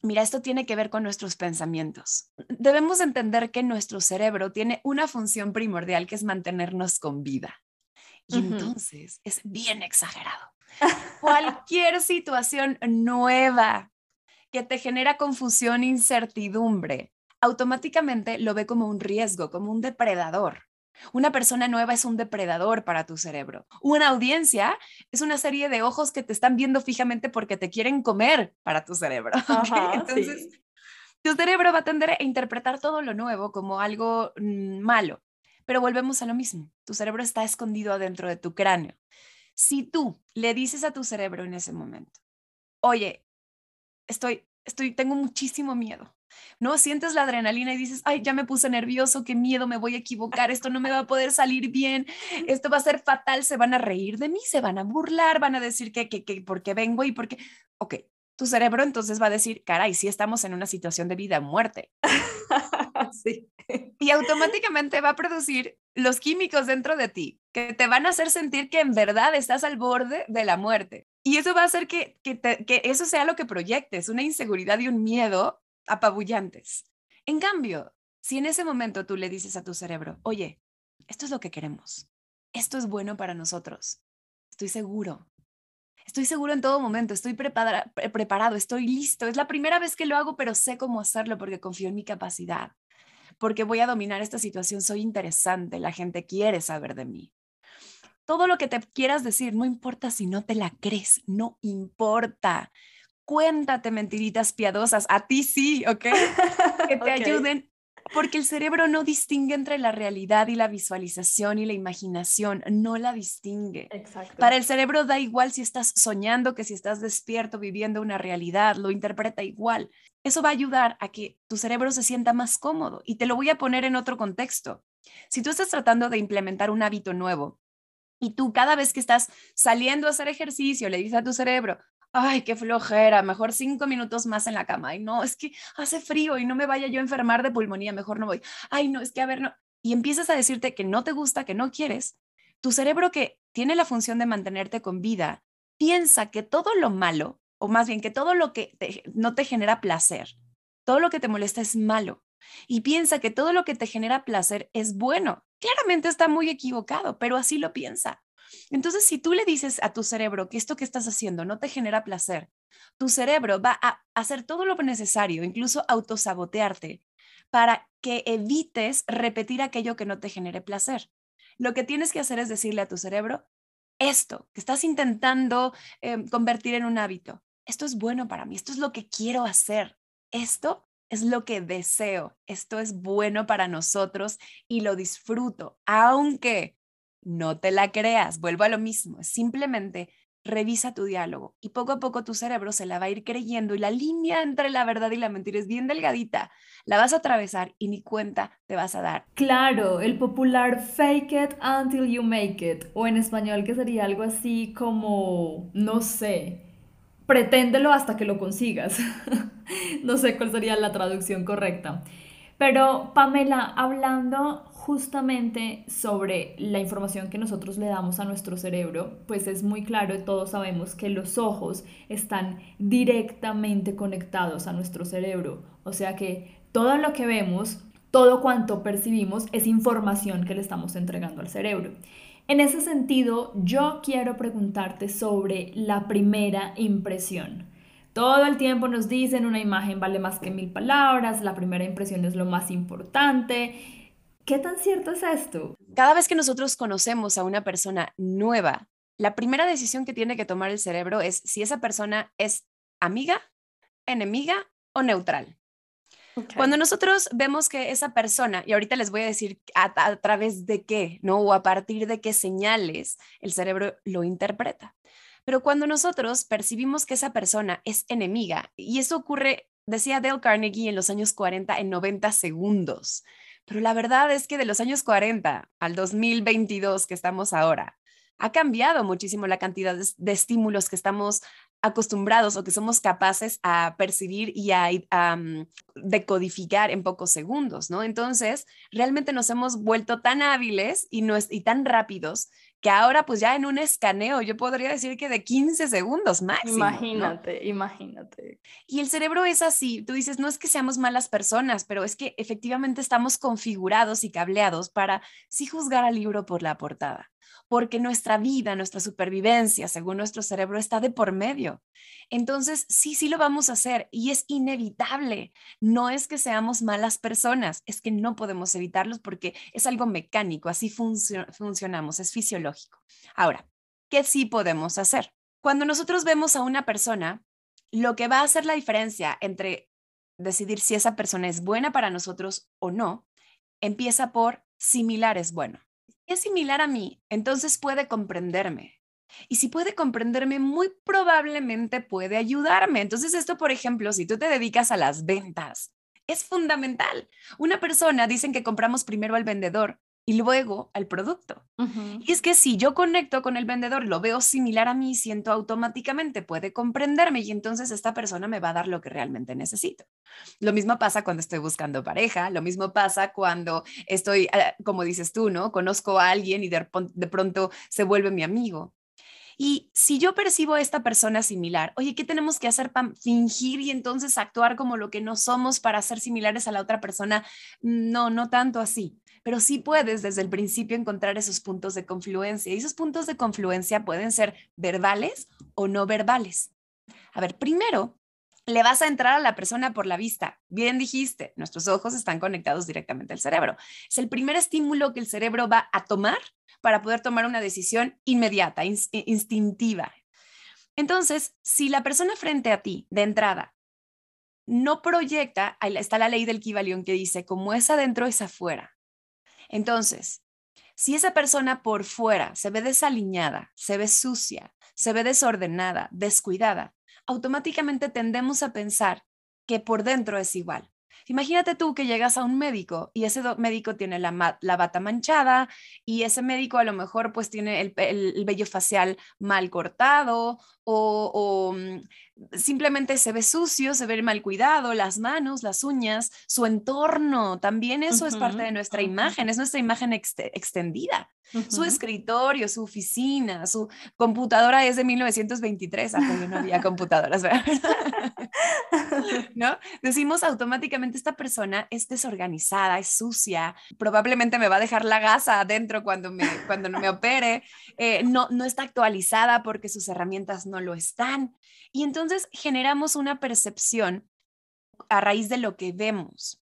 B: Mira, esto tiene que ver con nuestros pensamientos. Debemos entender que nuestro cerebro tiene una función primordial que es mantenernos con vida. Y entonces es bien exagerado. [laughs] Cualquier situación nueva que te genera confusión, incertidumbre, automáticamente lo ve como un riesgo, como un depredador. Una persona nueva es un depredador para tu cerebro. Una audiencia es una serie de ojos que te están viendo fijamente porque te quieren comer para tu cerebro. [laughs] Entonces, tu cerebro va a tender a interpretar todo lo nuevo como algo mm, malo. Pero volvemos a lo mismo. Tu cerebro está escondido adentro de tu cráneo. Si tú le dices a tu cerebro en ese momento, oye, estoy, estoy, tengo muchísimo miedo. ¿No? Sientes la adrenalina y dices, ay, ya me puse nervioso, qué miedo, me voy a equivocar, esto no me va a poder salir bien, esto va a ser fatal, se van a reír de mí, se van a burlar, van a decir que, que, que, porque vengo y porque, ok, tu cerebro entonces va a decir, caray, sí estamos en una situación de vida o muerte. [laughs] sí. Y automáticamente va a producir los químicos dentro de ti que te van a hacer sentir que en verdad estás al borde de la muerte. Y eso va a hacer que, que, que eso sea lo que proyectes, una inseguridad y un miedo apabullantes. En cambio, si en ese momento tú le dices a tu cerebro, oye, esto es lo que queremos, esto es bueno para nosotros, estoy seguro, estoy seguro en todo momento, estoy preparado, estoy listo, es la primera vez que lo hago, pero sé cómo hacerlo porque confío en mi capacidad, porque voy a dominar esta situación, soy interesante, la gente quiere saber de mí. Todo lo que te quieras decir, no importa si no te la crees, no importa cuéntate mentiritas piadosas, a ti sí, ¿ok? Que [laughs] te ayuden, porque el cerebro no distingue entre la realidad y la visualización y la imaginación, no la distingue. Exacto. Para el cerebro da igual si estás soñando que si estás despierto viviendo una realidad, lo interpreta igual. Eso va a ayudar a que tu cerebro se sienta más cómodo y te lo voy a poner en otro contexto. Si tú estás tratando de implementar un hábito nuevo, y tú cada vez que estás saliendo a hacer ejercicio le dices a tu cerebro, ay, qué flojera, mejor cinco minutos más en la cama. Ay, no, es que hace frío y no me vaya yo a enfermar de pulmonía, mejor no voy. Ay, no, es que a ver, no. Y empiezas a decirte que no te gusta, que no quieres. Tu cerebro que tiene la función de mantenerte con vida, piensa que todo lo malo, o más bien que todo lo que no te genera placer, todo lo que te molesta es malo. Y piensa que todo lo que te genera placer es bueno. Claramente está muy equivocado, pero así lo piensa. Entonces, si tú le dices a tu cerebro que esto que estás haciendo no te genera placer, tu cerebro va a hacer todo lo necesario, incluso autosabotearte, para que evites repetir aquello que no te genere placer. Lo que tienes que hacer es decirle a tu cerebro, esto que estás intentando em, convertir en un hábito, esto es bueno para mí, esto es lo que quiero hacer, esto es lo que deseo, esto es bueno para nosotros y lo disfruto, aunque no te la creas, vuelvo a lo mismo, simplemente revisa tu diálogo y poco a poco tu cerebro se la va a ir creyendo y la línea entre la verdad y la mentira es bien delgadita. La vas a atravesar y ni cuenta te vas a dar.
A: Claro, el popular fake it until you make it o en español que sería algo así como, no sé, preténdelo hasta que lo consigas. [laughs] no sé cuál sería la traducción correcta. Pero Pamela, hablando justamente sobre la información que nosotros le damos a nuestro cerebro, pues es muy claro y todos sabemos que los ojos están directamente conectados a nuestro cerebro. O sea que todo lo que vemos, todo cuanto percibimos es información que le estamos entregando al cerebro. En ese sentido, yo quiero preguntarte sobre la primera impresión. Todo el tiempo nos dicen una imagen vale más que mil palabras, la primera impresión es lo más importante ¿Qué tan cierto es esto?
B: Cada vez que nosotros conocemos a una persona nueva, la primera decisión que tiene que tomar el cerebro es si esa persona es amiga, enemiga o neutral. Cuando nosotros vemos que esa persona, y ahorita les voy a decir a, través de qué, ¿no? O a partir de qué señales el cerebro lo interpreta. Pero cuando nosotros percibimos que esa persona es enemiga, y eso ocurre, decía Dale Carnegie en los años 40, en 90 segundos. Pero la verdad es que de los años 40 al 2022 que estamos ahora, ha cambiado muchísimo la cantidad de, estímulos que estamos acostumbrados o que somos capaces a percibir y a, mm, decodificar en pocos segundos, ¿no? Entonces, realmente nos hemos vuelto tan hábiles y tan rápidos que ahora pues ya en un escaneo yo podría decir que de 15 segundos máximo.
A: Imagínate, imagínate.
B: Y el cerebro es así, tú dices, no es que seamos malas personas, pero es que efectivamente estamos configurados y cableados para sí juzgar al libro por la portada porque nuestra vida, nuestra supervivencia, según nuestro cerebro, está de por medio. Entonces, sí, sí lo vamos a hacer y es inevitable. No es que seamos malas personas, es que no podemos evitarlos porque es algo mecánico, así funcionamos, es fisiológico. Ahora, ¿qué sí podemos hacer? Cuando nosotros vemos a una persona, lo que va a hacer la diferencia entre decidir si esa persona es buena para nosotros o no, empieza por similar es bueno es similar a mí, entonces puede comprenderme. Y si puede comprenderme, muy probablemente puede ayudarme. Entonces esto, por ejemplo, si tú te dedicas a las ventas, es fundamental. Una persona, dicen que compramos primero al vendedor y luego al producto. Y es que si yo conecto con el vendedor, lo veo similar a mí, siento automáticamente, puede comprenderme y entonces esta persona me va a dar lo que realmente necesito. Lo mismo pasa cuando estoy buscando pareja, lo mismo pasa cuando estoy, ah, como dices tú, ¿no? Conozco a alguien y de, de pronto se vuelve mi amigo. Y si yo percibo a esta persona similar, oye, ¿qué tenemos que hacer para fingir y entonces actuar como lo que no somos para ser similares a la otra persona? No, no tanto así pero sí puedes desde el principio encontrar esos puntos de confluencia. Y esos puntos de confluencia pueden ser verbales o no verbales. A ver, primero, le vas a entrar a la persona por la vista. Bien dijiste, nuestros ojos están conectados directamente al cerebro. Es el primer estímulo que el cerebro va a tomar para poder tomar una decisión inmediata, instintiva. Entonces, si la persona frente a ti, de entrada, no proyecta, ahí está la ley del Kibalión que dice, como es adentro, es afuera. Entonces, si esa persona por fuera se ve desaliñada, se ve sucia, se ve desordenada, descuidada, automáticamente tendemos a pensar que por dentro es igual. Imagínate tú que llegas a un médico y ese médico tiene la, bata manchada y ese médico a lo mejor pues tiene el, el vello facial mal cortado o, mm, simplemente se ve sucio, se ve mal cuidado, las manos, las uñas, su entorno, también eso es parte de nuestra imagen, es nuestra imagen extendida. Su escritorio, su oficina, su computadora es de 1923, hasta yo no había computadoras, ¿verdad? [laughs] ¿No? Decimos automáticamente, esta persona es desorganizada, es sucia, probablemente me va a dejar la gasa adentro cuando me, cuando no me opere, eh, no, no está actualizada porque sus herramientas no lo están. Y entonces generamos una percepción a raíz de lo que vemos.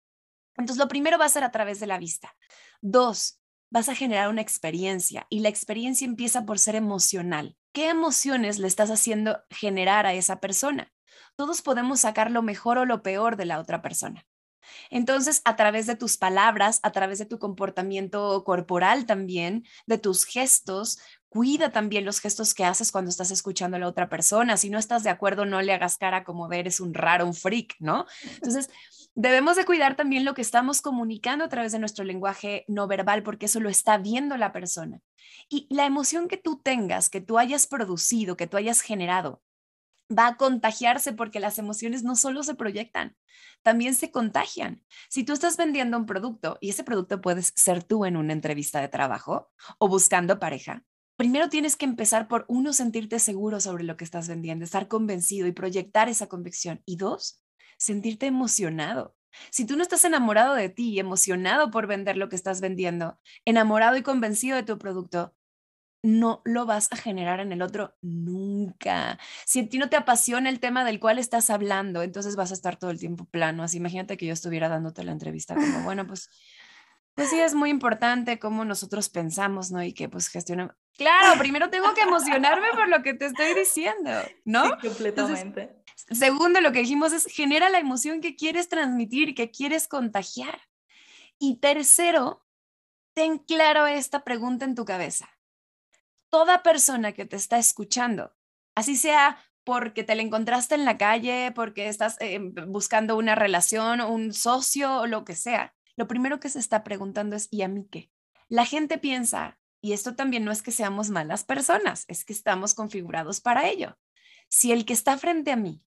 B: Entonces, lo primero va a ser a través de la vista. Dos, vas a generar una experiencia y la experiencia empieza por ser emocional. ¿Qué emociones le estás haciendo generar a esa persona? Todos podemos sacar lo mejor o lo peor de la otra persona. Entonces, a través de tus palabras, a través de tu comportamiento corporal también, de tus gestos, cuida también los gestos que haces cuando estás escuchando a la otra persona. Si no estás de acuerdo, no le hagas cara como de eres un raro, un freak, ¿no? Entonces, debemos de cuidar también lo que estamos comunicando a través de nuestro lenguaje no verbal, porque eso lo está viendo la persona. Y la emoción que tú tengas, que tú hayas producido, que tú hayas generado, va a contagiarse porque las emociones no solo se proyectan, también se contagian. Si tú estás vendiendo un producto y ese producto puedes ser tú en una entrevista de trabajo o buscando pareja, primero tienes que empezar por uno, sentirte seguro sobre lo que estás vendiendo, estar convencido y proyectar esa convicción. Y dos, sentirte emocionado. Si tú no estás enamorado de ti, emocionado por vender lo que estás vendiendo, enamorado y convencido de tu producto, no lo vas a generar en el otro nunca. Si a ti no te apasiona el tema del cual estás hablando, entonces vas a estar todo el tiempo plano. Así imagínate que yo estuviera dándote la entrevista como, [laughs] bueno, pues, pues sí es muy importante cómo nosotros pensamos, ¿no? Y que pues gestionamos Claro, [laughs] primero tengo que emocionarme por lo que te estoy diciendo, ¿no?
A: Sí, completamente.
B: segundo, lo que dijimos es genera la emoción que quieres transmitir, que quieres contagiar. Y tercero, ten claro esta pregunta en tu cabeza. Toda persona que te está escuchando, así sea porque te la encontraste en la calle, porque estás eh, buscando una relación, un socio o lo que sea, lo primero que se está preguntando es, ¿y a mí qué? La gente piensa, y esto también no es que seamos malas personas, es que estamos configurados para ello. Si el que está frente a mí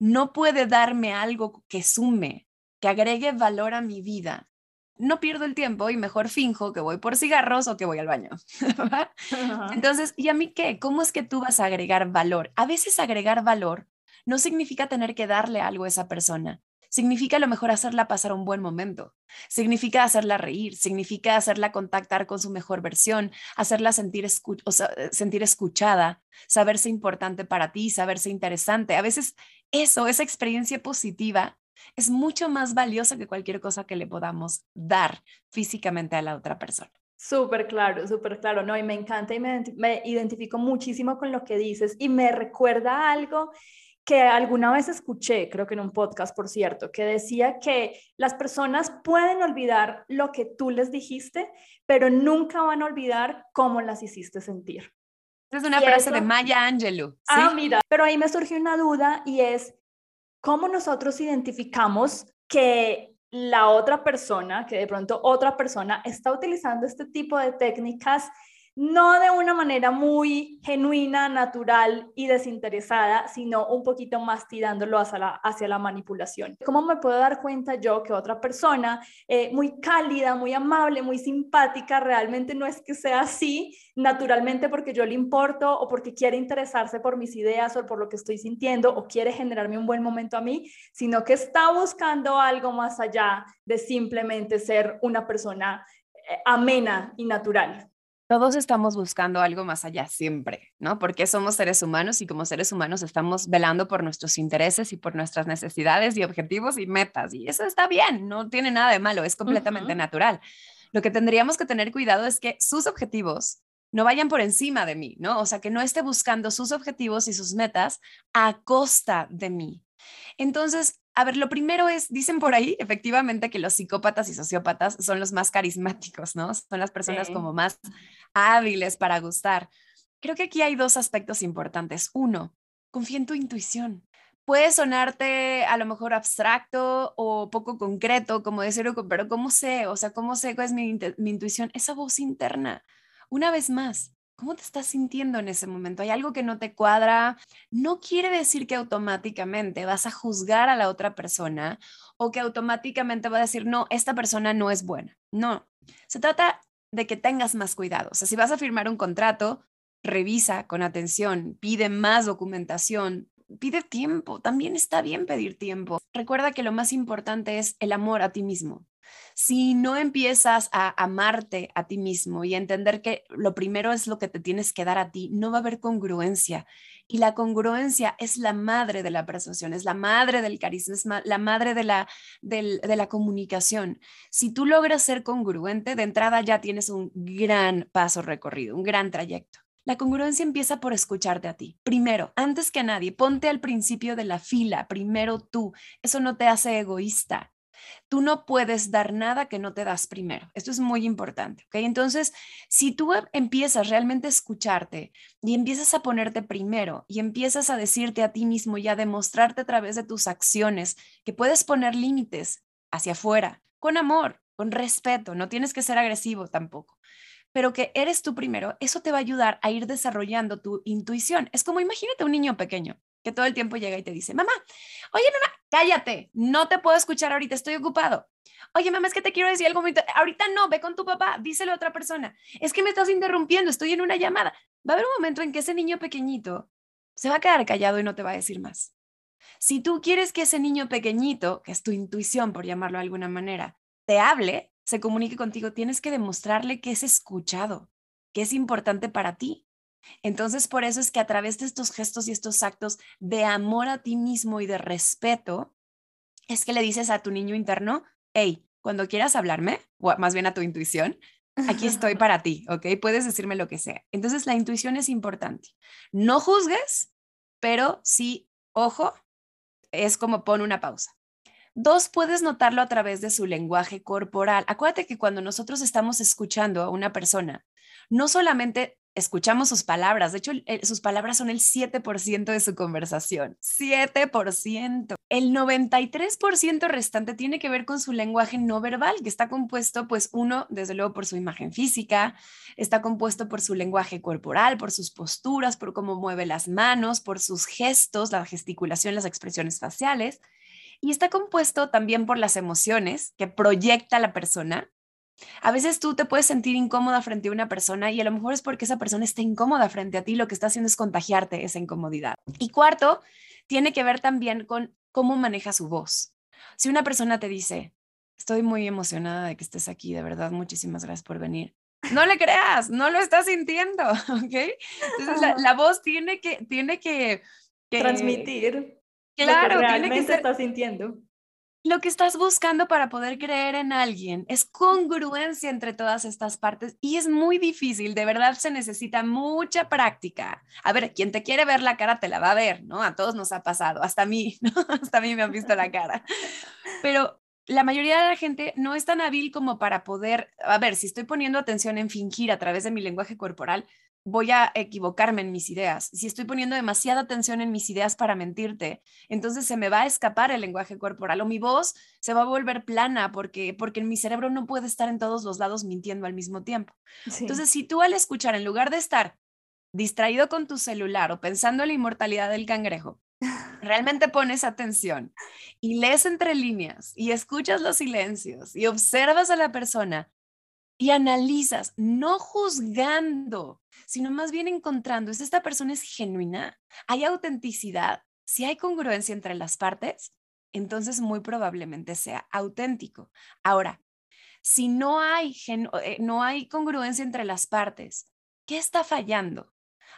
B: no puede darme algo que sume, que agregue valor a mi vida, no pierdo el tiempo y mejor finjo que voy por cigarros o que voy al baño. [laughs] Entonces, ¿y a mí qué? ¿Cómo es que tú vas a agregar valor? A veces agregar valor no significa tener que darle algo a esa persona, significa a lo mejor hacerla pasar un buen momento, significa hacerla reír, significa hacerla contactar con su mejor versión, hacerla sentir, sentir escuchada, saberse importante para ti, saberse interesante. A veces eso, esa experiencia positiva, es mucho más valiosa que cualquier cosa que le podamos dar físicamente a la otra persona.
A: Súper claro, súper claro, ¿no? Y me encanta y me, me, identifico muchísimo con lo que dices y me recuerda algo que alguna vez escuché, creo que en un podcast, por cierto, que decía que las personas pueden olvidar lo que tú les dijiste, pero nunca van a olvidar cómo las hiciste sentir.
B: Es una frase de Maya Angelou.
A: Ah, mira, pero ahí me surgió una duda y es, ¿cómo nosotros identificamos que la otra persona, que de pronto otra persona está utilizando este tipo de técnicas no de una manera muy genuina, natural y desinteresada, sino un poquito más tirándolo hacia la, hacia la manipulación. ¿Cómo me puedo dar cuenta yo que otra persona eh, muy cálida, muy amable, muy simpática, realmente no es que sea así naturalmente porque yo le importo o porque quiere interesarse por mis ideas o por lo que estoy sintiendo o quiere generarme un buen momento a mí, sino que está buscando algo más allá de simplemente ser una persona eh, amena y natural
B: todos estamos buscando algo más allá siempre, ¿no? Porque somos seres humanos y como seres humanos estamos velando por nuestros intereses y por nuestras necesidades y objetivos y metas. Y eso está bien, no tiene nada de malo, es completamente natural. Lo que tendríamos que tener cuidado es que sus objetivos no vayan por encima de mí, ¿no? O sea, que no esté buscando sus objetivos y sus metas a costa de mí. Entonces, a ver, lo primero es, dicen por ahí, efectivamente, que los psicópatas y sociópatas son los más carismáticos, ¿no? Son las personas como más hábiles para gustar. Creo que aquí hay dos aspectos importantes. Uno, confía en tu intuición. Puede sonarte a lo mejor abstracto o poco concreto, como decir, pero ¿cómo sé? O sea, ¿cómo sé cuál es mi, mi intuición? Esa voz interna. Una vez más, ¿Cómo te estás sintiendo en ese momento? ¿Hay algo que no te cuadra? No quiere decir que automáticamente vas a juzgar a la otra persona o que automáticamente va a decir, no, esta persona no es buena. No, se trata de que tengas más cuidado. O sea, si vas a firmar un contrato, revisa con atención, pide más documentación, pide tiempo. También está bien pedir tiempo. Recuerda que lo más importante es el amor a ti mismo. Si no empiezas a amarte a ti mismo y entender que lo primero es lo que te tienes que dar a ti, no va a haber congruencia. Y la congruencia es la madre de la persuasión, es la madre del carisma, es la madre de la, de la comunicación. Si tú logras ser congruente, de entrada ya tienes un gran paso recorrido, un gran trayecto. La congruencia empieza por escucharte a ti. Primero, antes que nadie, ponte al principio de la fila, primero tú. Eso no te hace egoísta. Tú no puedes dar nada que no te das primero. Esto es muy importante, ¿ok? Entonces, si tú em, empiezas realmente a escucharte y empiezas a ponerte primero y empiezas a decirte a ti mismo y a demostrarte a través de tus acciones que puedes poner límites hacia afuera, con amor, con respeto, no tienes que ser agresivo tampoco pero que eres tú primero, eso te va a ayudar a ir desarrollando tu intuición. Es como imagínate un niño pequeño que todo el tiempo llega y te dice, mamá, oye, mamá, cállate, no te puedo escuchar ahorita, estoy ocupado. Oye, mamá, es que te quiero decir algo. Ahorita no, ve con tu papá, díselo a otra persona. Es que me estás interrumpiendo, estoy en una llamada. Va a haber un momento en que ese niño pequeñito se va a quedar callado y no te va a decir más. Si tú quieres que ese niño pequeñito, que es tu intuición, por llamarlo de alguna manera, te hable, se comunique contigo, tienes que demostrarle que es escuchado, que es importante para ti. Entonces, por eso es que a través de estos gestos y estos actos de amor a ti mismo y de respeto, es que le dices a tu niño interno, hey, cuando quieras hablarme, o más bien a tu intuición, aquí estoy [laughs] para ti, ¿ok? Puedes decirme lo que sea. Entonces, la intuición es importante. No juzgues, pero sí, ojo, es como pon una pausa. Dos, puedes notarlo a través de su lenguaje corporal. Acuérdate que cuando nosotros estamos escuchando a una persona, no solamente escuchamos sus palabras. De hecho, sus palabras son el 7% de su conversación. 7%. El 93% restante tiene que ver con su lenguaje no verbal, que está compuesto, pues, uno, desde luego, por su imagen física, está compuesto por su lenguaje corporal, por sus posturas, por cómo mueve las manos, por sus gestos, la gesticulación, las expresiones faciales. Y está compuesto también por las emociones que proyecta la persona a veces tú te puedes sentir incómoda frente a una persona y a lo mejor es porque esa persona está incómoda frente a ti, lo que está haciendo es contagiarte esa incomodidad. Y cuarto, tiene que ver también con cómo maneja su voz. Si una persona te dice, estoy muy emocionada de que estés aquí, de verdad, muchísimas gracias por venir. No le creas, no lo estás sintiendo, [laughs] ¿ok? Entonces la, voz tiene que, tiene que,
A: transmitir.
B: Claro,
A: lo que realmente está sintiendo
B: lo que estás buscando para poder creer en alguien es congruencia entre todas estas partes y es muy difícil, de verdad se necesita mucha práctica. A ver, quien te quiere ver la cara te la va a ver, ¿no? A todos nos ha pasado, hasta a mí, [laughs] ¿no? Hasta a mí me han visto la cara. Pero la mayoría de la gente no es tan hábil como para poder, a ver, si estoy poniendo atención en fingir a través de mi lenguaje corporal, voy a equivocarme en mis ideas. Si estoy poniendo demasiada atención en mis ideas para mentirte, entonces se me va a escapar el lenguaje corporal o mi voz se va a volver plana porque, porque mi cerebro no puede estar en todos los lados mintiendo al mismo tiempo. Entonces, si tú al escuchar, en lugar de estar distraído con tu celular o pensando en la inmortalidad del cangrejo, [laughs] realmente pones atención y lees entre líneas y escuchas los silencios y observas a la persona, y analizas, no juzgando, sino más bien encontrando, ¿es esta persona es genuina? ¿Hay autenticidad? Si hay congruencia entre las partes, entonces muy probablemente sea auténtico. Ahora, si no hay, eh, no hay congruencia entre las partes, ¿qué está fallando?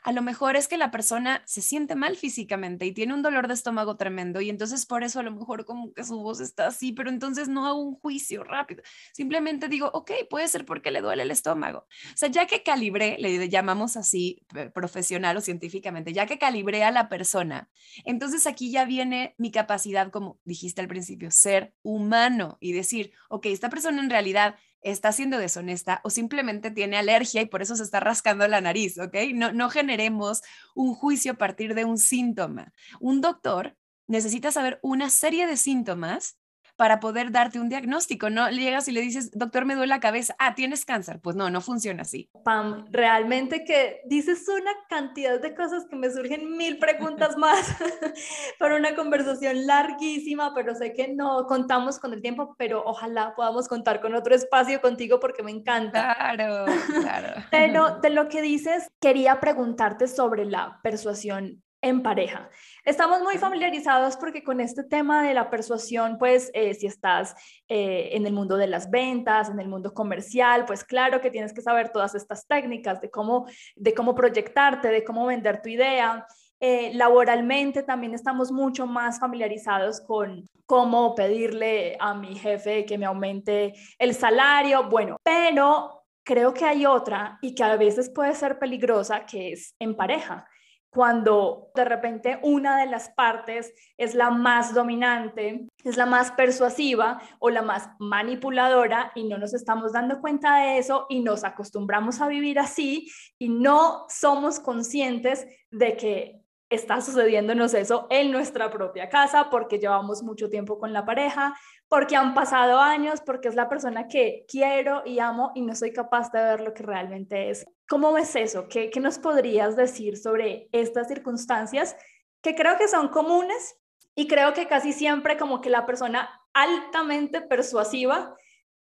B: A lo mejor es que la persona se siente mal físicamente y tiene un dolor de estómago tremendo y entonces por eso a lo mejor como que su voz está así, pero entonces no hago un juicio rápido. Simplemente digo, ok, puede ser porque le duele el estómago. O sea, ya que calibré, le llamamos así profesional o científicamente, ya que calibré a la persona, entonces aquí ya viene mi capacidad, como dijiste al principio, ser humano y decir, ok, esta persona en realidad está siendo deshonesta o simplemente tiene alergia y por eso se está rascando la nariz, ¿ok? No, no generemos un juicio a partir de un síntoma. Un doctor necesita saber una serie de síntomas para poder darte un diagnóstico. No llegas y le dices, doctor, me duele la cabeza, ah, tienes cáncer. Pues no, no funciona así.
A: Pam, realmente que dices una cantidad de cosas que me surgen mil preguntas más [laughs] para una conversación larguísima, pero sé que no contamos con el tiempo, pero ojalá podamos contar con otro espacio contigo porque me encanta.
B: Claro, claro.
A: Pero [laughs] de lo que dices, quería preguntarte sobre la persuasión en pareja. Estamos muy familiarizados porque con este tema de la persuasión, pues eh, si estás eh, en el mundo de las ventas, en el mundo comercial, pues claro que tienes que saber todas estas técnicas de cómo, de cómo proyectarte, de cómo vender tu idea. Eh, laboralmente también estamos mucho más familiarizados con cómo pedirle a mi jefe que me aumente el salario, bueno, pero creo que hay otra y que a veces puede ser peligrosa, que es en pareja cuando de repente una de las partes es la más dominante, es la más persuasiva o la más manipuladora y no nos estamos dando cuenta de eso y nos acostumbramos a vivir así y no somos conscientes de que está sucediéndonos eso en nuestra propia casa porque llevamos mucho tiempo con la pareja, porque han pasado años, porque es la persona que quiero y amo y no soy capaz de ver lo que realmente es. ¿Cómo ves eso? ¿Qué, ¿Qué nos podrías decir sobre estas circunstancias que creo que son comunes y creo que casi siempre como que la persona altamente persuasiva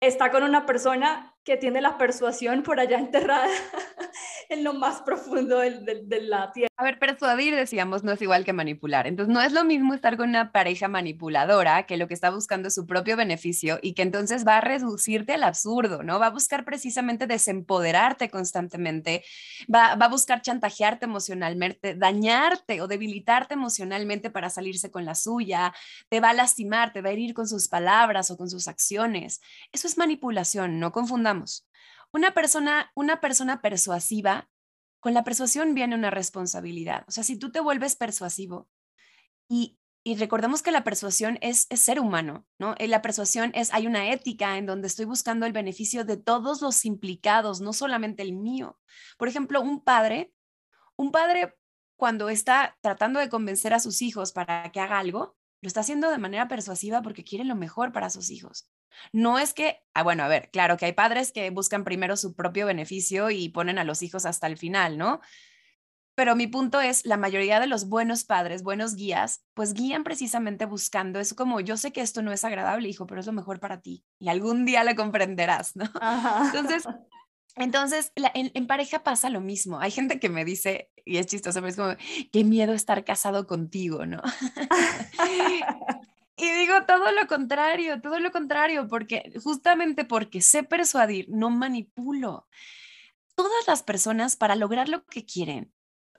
A: está con una persona que tiene la persuasión por allá enterrada [laughs] en lo más profundo de, la tierra.
B: A ver, persuadir, decíamos, no es igual que manipular. Entonces, no es lo mismo estar con una pareja manipuladora que lo que está buscando es su propio beneficio y que entonces va a reducirte al absurdo, ¿no? Va a buscar precisamente desempoderarte constantemente, va, va a buscar chantajearte emocionalmente, dañarte o debilitarte emocionalmente para salirse con la suya, te va a lastimar, te va a herir con sus palabras o con sus acciones. Eso es manipulación, no confundamos. Una persona, una persona persuasiva, con la persuasión viene una responsabilidad. O sea, si tú te vuelves persuasivo y, y recordemos que la persuasión es, es ser humano, ¿no? Eh, la persuasión es, hay una ética en donde estoy buscando el beneficio de todos los implicados, no solamente el mío. Por ejemplo, un padre, un padre cuando está tratando de convencer a sus hijos para que haga algo, lo está haciendo de manera persuasiva porque quiere lo mejor para sus hijos. No es que, ah, bueno, a ver, claro que hay padres que buscan primero su propio beneficio y ponen a los hijos hasta el final, ¿no? Pero mi punto es, la mayoría de los buenos padres, buenos guías, pues guían precisamente buscando, es como, yo sé que esto no es agradable, hijo, pero es lo mejor para ti y algún día lo comprenderás, ¿no? Entonces, [laughs] entonces, en, en, pareja pasa lo mismo. Hay gente que me dice, y es chistoso, pero es como, qué miedo estar casado contigo, ¿no? [laughs] y digo todo lo contrario, todo lo contrario, porque justamente porque sé persuadir, no manipulo. Todas las personas para lograr lo que quieren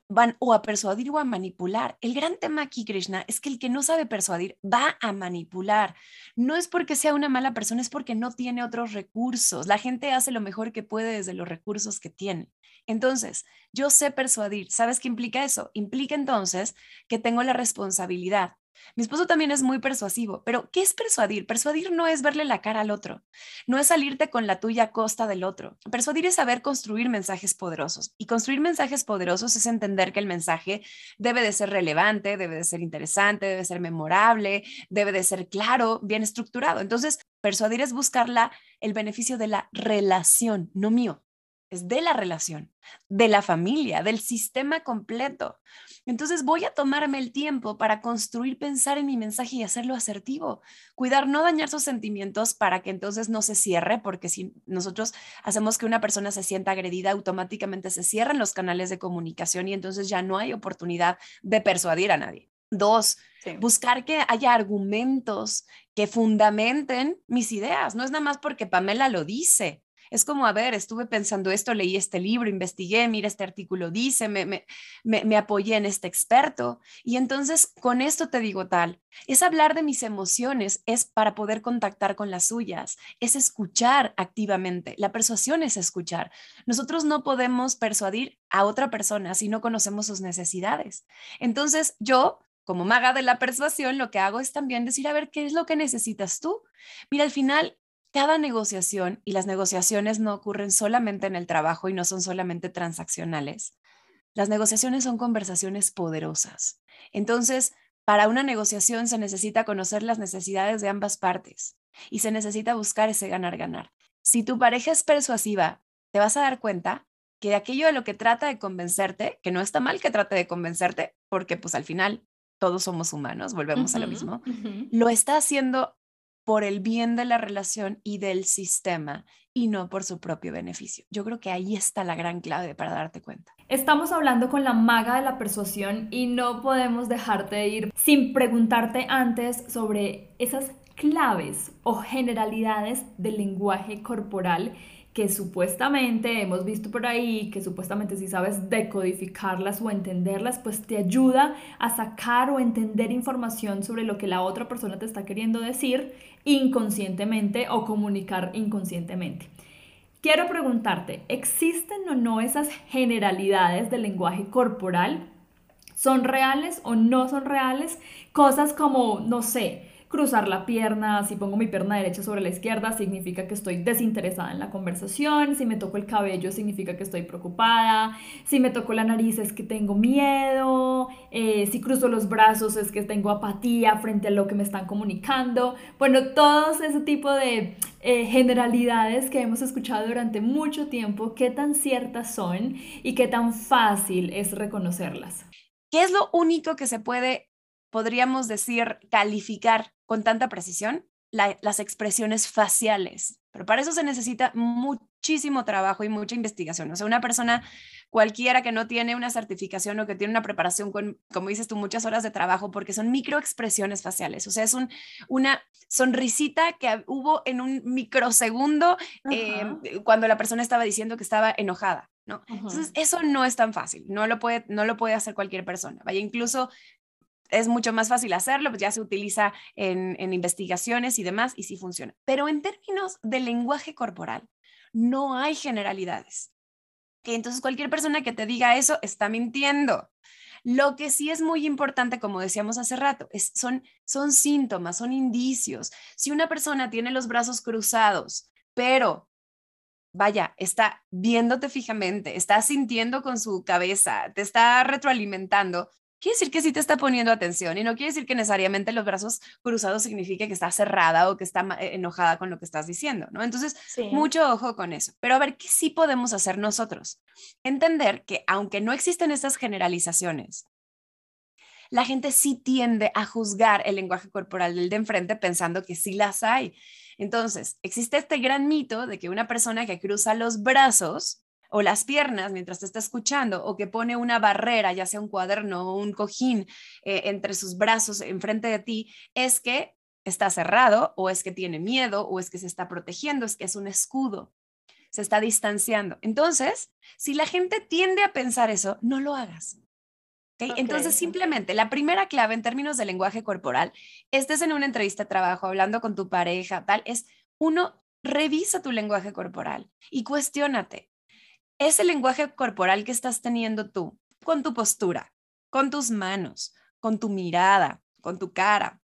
B: van o a persuadir o a manipular. El gran tema aquí, Krishna, es que el que no sabe persuadir va a manipular. No es porque sea una mala persona, es porque no tiene otros recursos. La gente hace lo mejor que puede desde los recursos que tiene. Entonces, yo sé persuadir. ¿Sabes qué implica eso? Implica entonces que tengo la responsabilidad mi esposo también es muy persuasivo, pero ¿qué es persuadir? Persuadir no es verle la cara al otro, no es salirte con la tuya a costa del otro. Persuadir es saber construir mensajes poderosos y construir mensajes poderosos es entender que el mensaje debe de ser relevante, debe de ser interesante, debe ser memorable, debe de ser claro, bien estructurado. Entonces, persuadir es buscar el beneficio de la relación, no mío es de la relación, de la familia, del sistema completo. Entonces voy a tomarme el tiempo para construir, pensar en mi mensaje y hacerlo asertivo. Cuidar, no dañar sus sentimientos para que entonces no se cierre, porque si nosotros hacemos que una persona se sienta agredida, automáticamente se cierran los canales de comunicación y entonces ya no hay oportunidad de persuadir a nadie. Dos, buscar que haya argumentos que fundamenten mis ideas. No es nada más porque Pamela lo dice. Es como, a ver, estuve pensando esto, leí este libro, investigué, mira, este artículo dice, me, me, me, apoyé en este experto. Y entonces, con esto te digo tal, es hablar de mis emociones, es para poder contactar con las suyas, es escuchar activamente. La persuasión es escuchar. Nosotros no podemos persuadir a otra persona si no conocemos sus necesidades. Entonces, yo como maga de la persuasión, lo que hago es también decir, a ver, ¿qué es lo que necesitas tú? Mira, al final, cada negociación, y las negociaciones no ocurren solamente en el trabajo y no son solamente transaccionales, las negociaciones son conversaciones poderosas. Entonces, para una negociación se necesita conocer las necesidades de ambas partes y se necesita buscar ese ganar-ganar. Si tu pareja es persuasiva, te vas a dar cuenta que de aquello de lo que trata de convencerte, que no está mal que trate de convencerte, porque pues al final todos somos humanos, volvemos a lo mismo, lo está haciendo por el bien de la relación y del sistema y no por su propio beneficio. Yo creo que ahí está la gran clave para darte cuenta.
A: Estamos hablando con la maga de la persuasión y no podemos dejarte de ir sin preguntarte antes sobre esas claves o generalidades del lenguaje corporal que supuestamente hemos visto por ahí, que supuestamente si sabes decodificarlas o entenderlas, pues te ayuda a sacar o entender información sobre lo que la otra persona te está queriendo decir inconscientemente o comunicar inconscientemente. Quiero preguntarte, ¿existen o no esas generalidades del lenguaje corporal? ¿Son reales o no son reales? Cosas como, no sé, cruzar la pierna, si pongo mi pierna derecha sobre la izquierda, significa que estoy desinteresada en la conversación, si me toco el cabello, significa que estoy preocupada, si me toco la nariz, es que tengo miedo, eh, si cruzo los brazos, es que tengo apatía frente a lo que me están comunicando. Bueno, todos ese tipo de eh, generalidades que hemos escuchado durante mucho tiempo, qué tan ciertas son y qué tan fácil es reconocerlas.
B: ¿Qué es lo único que se puede podríamos decir, calificar con tanta precisión las expresiones faciales. Pero para eso se necesita muchísimo trabajo y mucha investigación. O sea, una persona cualquiera que no tiene una certificación o que tiene una preparación con, como dices tú, muchas horas de trabajo, porque son microexpresiones faciales. O sea, es un, una sonrisita que hubo en un microsegundo eh, cuando la persona estaba diciendo que estaba enojada. ¿no? Entonces, eso no es tan fácil, no lo, puede, no lo puede hacer cualquier persona. Vaya, incluso es mucho más fácil hacerlo, pues ya se utiliza en, investigaciones y demás y sí funciona. Pero en términos de lenguaje corporal, no hay generalidades. Entonces cualquier persona que te diga eso está mintiendo. Lo que sí es muy importante, como decíamos hace rato, son, son síntomas, son indicios. Si una persona tiene los brazos cruzados, pero vaya, está viéndote fijamente, está sintiendo con su cabeza, te está retroalimentando, quiere decir que sí te está poniendo atención y no quiere decir que necesariamente los brazos cruzados signifique que está cerrada o que está eh, enojada con lo que estás diciendo, ¿no? Entonces, mucho ojo con eso. Pero a ver, ¿qué sí podemos hacer nosotros? Entender que aunque no existen estas generalizaciones, la gente sí tiende a juzgar el lenguaje corporal del de enfrente pensando que sí las hay. Entonces, existe este gran mito de que una persona que cruza los brazos o las piernas mientras te está escuchando o que pone una barrera, ya sea un cuaderno o un cojín eh, entre sus brazos enfrente de ti, es que está cerrado o es que tiene miedo o es que se está protegiendo, es que es un escudo, se está distanciando. Entonces, si la gente tiende a pensar eso, no lo hagas. Entonces, simplemente la primera clave en términos de lenguaje corporal, estés en una entrevista de trabajo, hablando con tu pareja, tal, es uno, revisa tu lenguaje corporal y cuestiónate ese lenguaje corporal que estás teniendo tú, con tu postura, con tus manos, con tu mirada, con tu cara,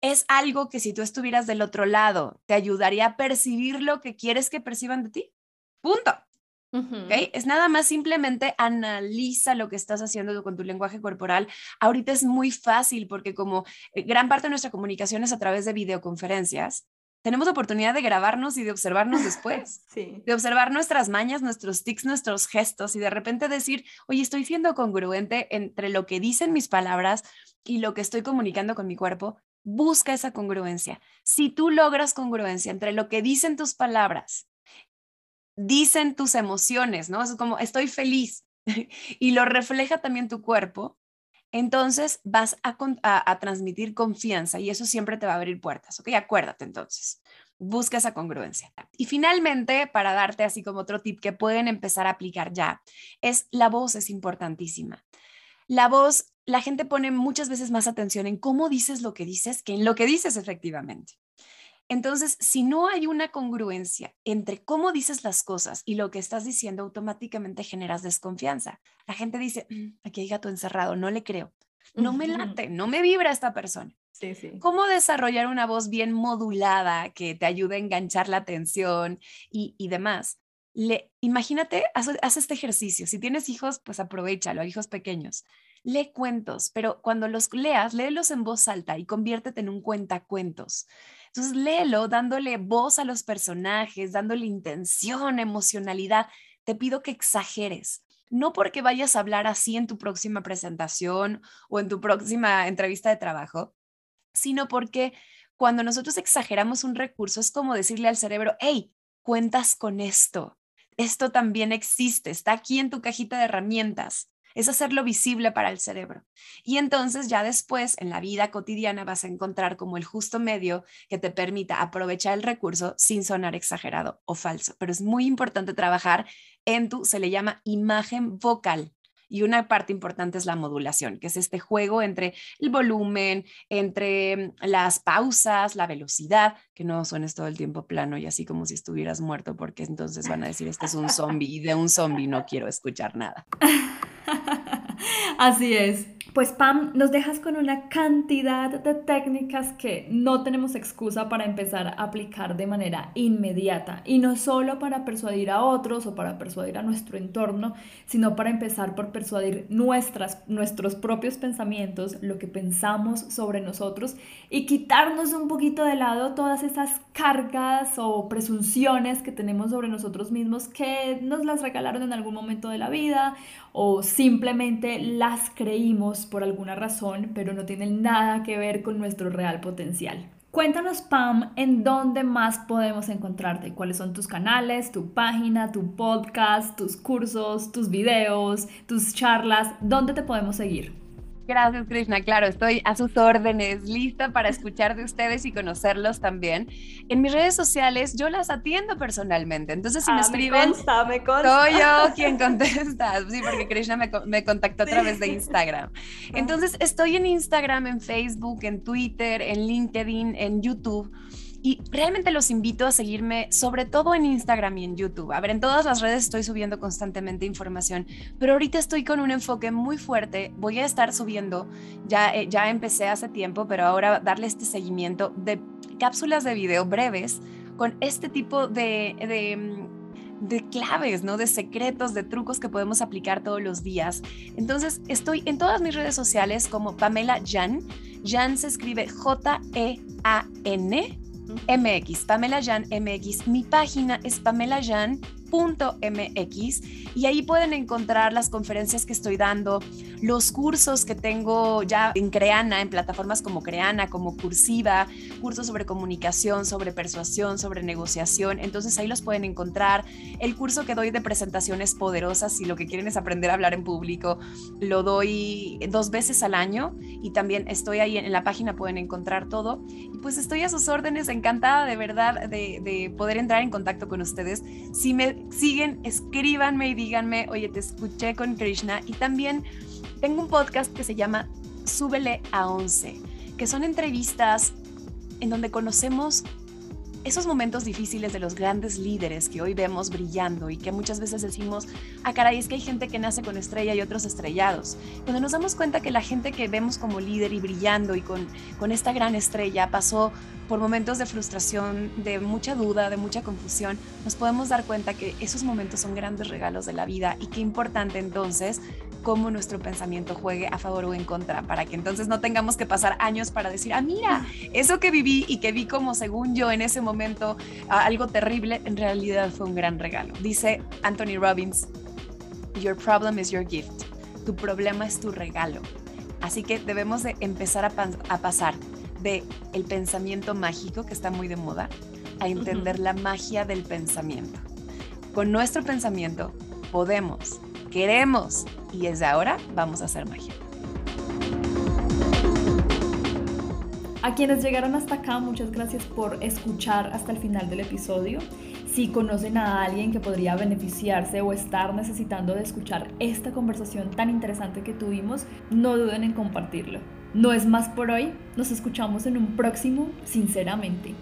B: es algo que si tú estuvieras del otro lado, te ayudaría a percibir lo que quieres que perciban de ti. Punto. Es nada más simplemente analiza lo que estás haciendo con tu lenguaje corporal. Ahorita es muy fácil porque como eh, gran parte de nuestra comunicación es a través de videoconferencias, tenemos oportunidad de grabarnos y de observarnos después, [laughs] de observar nuestras mañas, nuestros tics, nuestros gestos y de repente decir, oye, estoy siendo congruente entre lo que dicen mis palabras y lo que estoy comunicando con mi cuerpo. Busca esa congruencia. Si tú logras congruencia entre lo que dicen tus palabras, dicen tus emociones, ¿no? Es como estoy feliz [laughs] y lo refleja también tu cuerpo, entonces vas a, transmitir confianza y eso siempre te va a abrir puertas, ¿ok? Acuérdate entonces, busca esa congruencia. Y finalmente, para darte así como otro tip que pueden empezar a aplicar ya, es la voz es importantísima. La voz, la gente pone muchas veces más atención en cómo dices lo que dices que en lo que dices efectivamente. Entonces, si no hay una congruencia entre cómo dices las cosas y lo que estás diciendo, automáticamente generas desconfianza. La gente dice, mm, aquí hay gato encerrado, no le creo, no me late, no me vibra esta persona.
A: Sí, sí.
B: ¿Cómo desarrollar una voz bien modulada que te ayude a enganchar la atención y, demás? Le, imagínate, haz, este ejercicio. Si tienes hijos, pues aprovechalo, hijos pequeños. Lee cuentos, pero cuando los leas, léelos en voz alta y conviértete en un cuentacuentos. Entonces, léelo dándole voz a los personajes, dándole intención, emocionalidad. Te pido que exageres. No porque vayas a hablar así en tu próxima presentación o en tu próxima entrevista de trabajo, sino porque cuando nosotros exageramos un recurso es como decirle al cerebro, hey, cuentas con esto. Esto también existe, está aquí en tu cajita de herramientas es hacerlo visible para el cerebro. Y entonces ya después en la vida cotidiana vas a encontrar como el justo medio que te permita aprovechar el recurso sin sonar exagerado o falso. Pero es muy importante trabajar en tu, se le llama imagen vocal. Y una parte importante es la modulación, que es este juego entre el volumen, entre las pausas, la velocidad, que no suenes todo el tiempo plano y así como si estuvieras muerto, porque entonces van a decir, este es un zombie y de un zombie no quiero escuchar nada. [laughs]
A: Así es. Pues Pam, nos dejas con una cantidad de técnicas que no tenemos excusa para empezar a aplicar de manera inmediata. Y no solo para persuadir a otros o para persuadir a nuestro entorno, sino para empezar por persuadir nuestras, nuestros propios pensamientos, lo que pensamos sobre nosotros y quitarnos un poquito de lado todas esas cargas o presunciones que tenemos sobre nosotros mismos que nos las regalaron en algún momento de la vida o simplemente las creímos por alguna razón, pero no tienen nada que ver con nuestro real potencial. Cuéntanos, Pam, en dónde más podemos encontrarte, cuáles son tus canales, tu página, tu podcast, tus cursos, tus videos, tus charlas, dónde te podemos seguir.
B: Gracias, Krishna. Claro, estoy a sus órdenes, lista para escuchar de ustedes y conocerlos también. En mis redes sociales yo las atiendo personalmente, entonces si me ah, escriben,
A: me consta,
B: soy yo quien contesta. [laughs] Sí, porque Krishna me, me contactó a través de Instagram. Ah. Entonces estoy en Instagram, en Facebook, en Twitter, en LinkedIn, en YouTube Y realmente los invito a seguirme, sobre todo en Instagram y en YouTube. A ver, en todas las redes estoy subiendo constantemente información, pero ahorita estoy con un enfoque muy fuerte. Voy a estar subiendo, ya, eh, ya empecé hace tiempo, pero ahora darle este seguimiento de cápsulas de video breves con este tipo de, de de claves, ¿no? De secretos, de trucos que podemos aplicar todos los días. Entonces, estoy en todas mis redes sociales como Pamela Jan. Jan se escribe J-E-A-N. MX, Pamela Jan MX. Mi página es Pamela Jan .mx y ahí pueden encontrar las conferencias que estoy dando, los cursos que tengo ya en Creana, en plataformas como Creana, como Cursiva, cursos sobre comunicación, sobre persuasión, sobre negociación. Entonces ahí los pueden encontrar. El curso que doy de presentaciones poderosas, si lo que quieren es aprender a hablar en público, lo doy dos veces al año y también estoy ahí en la página, pueden encontrar todo. Y pues estoy a sus órdenes, encantada de verdad de, de poder entrar en contacto con ustedes. Si me siguen, escríbanme y díganme, oye, te escuché con Krishna. Y también tengo un podcast que se llama Súbele a 11, que son entrevistas en donde conocemos esos momentos difíciles de los grandes líderes que hoy vemos brillando y que muchas veces decimos, ah, caray, es que hay gente que nace con estrella y otros estrellados. Cuando nos damos cuenta que la gente que vemos como líder y brillando y con, con esta gran estrella pasó por momentos de frustración, de mucha duda, de mucha confusión, nos podemos dar cuenta que esos momentos son grandes regalos de la vida y qué importante entonces cómo nuestro pensamiento juegue a favor o en contra, para que entonces no tengamos que pasar años para decir, ah, mira, eso que viví y que vi como según yo en ese momento algo terrible, en realidad fue un gran regalo. Dice Anthony Robbins, Your problem is your gift. Tu problema es tu regalo. Así que debemos de empezar a, a pasar de el pensamiento mágico, que está muy de moda, a entender la magia del pensamiento. Con nuestro pensamiento podemos, queremos y desde ahora vamos a hacer magia.
A: A quienes llegaron hasta acá, muchas gracias por escuchar hasta el final del episodio. Si conocen a alguien que podría beneficiarse o estar necesitando de escuchar esta conversación tan interesante que tuvimos, no duden en compartirlo. No es más por hoy, nos escuchamos en un próximo, sinceramente.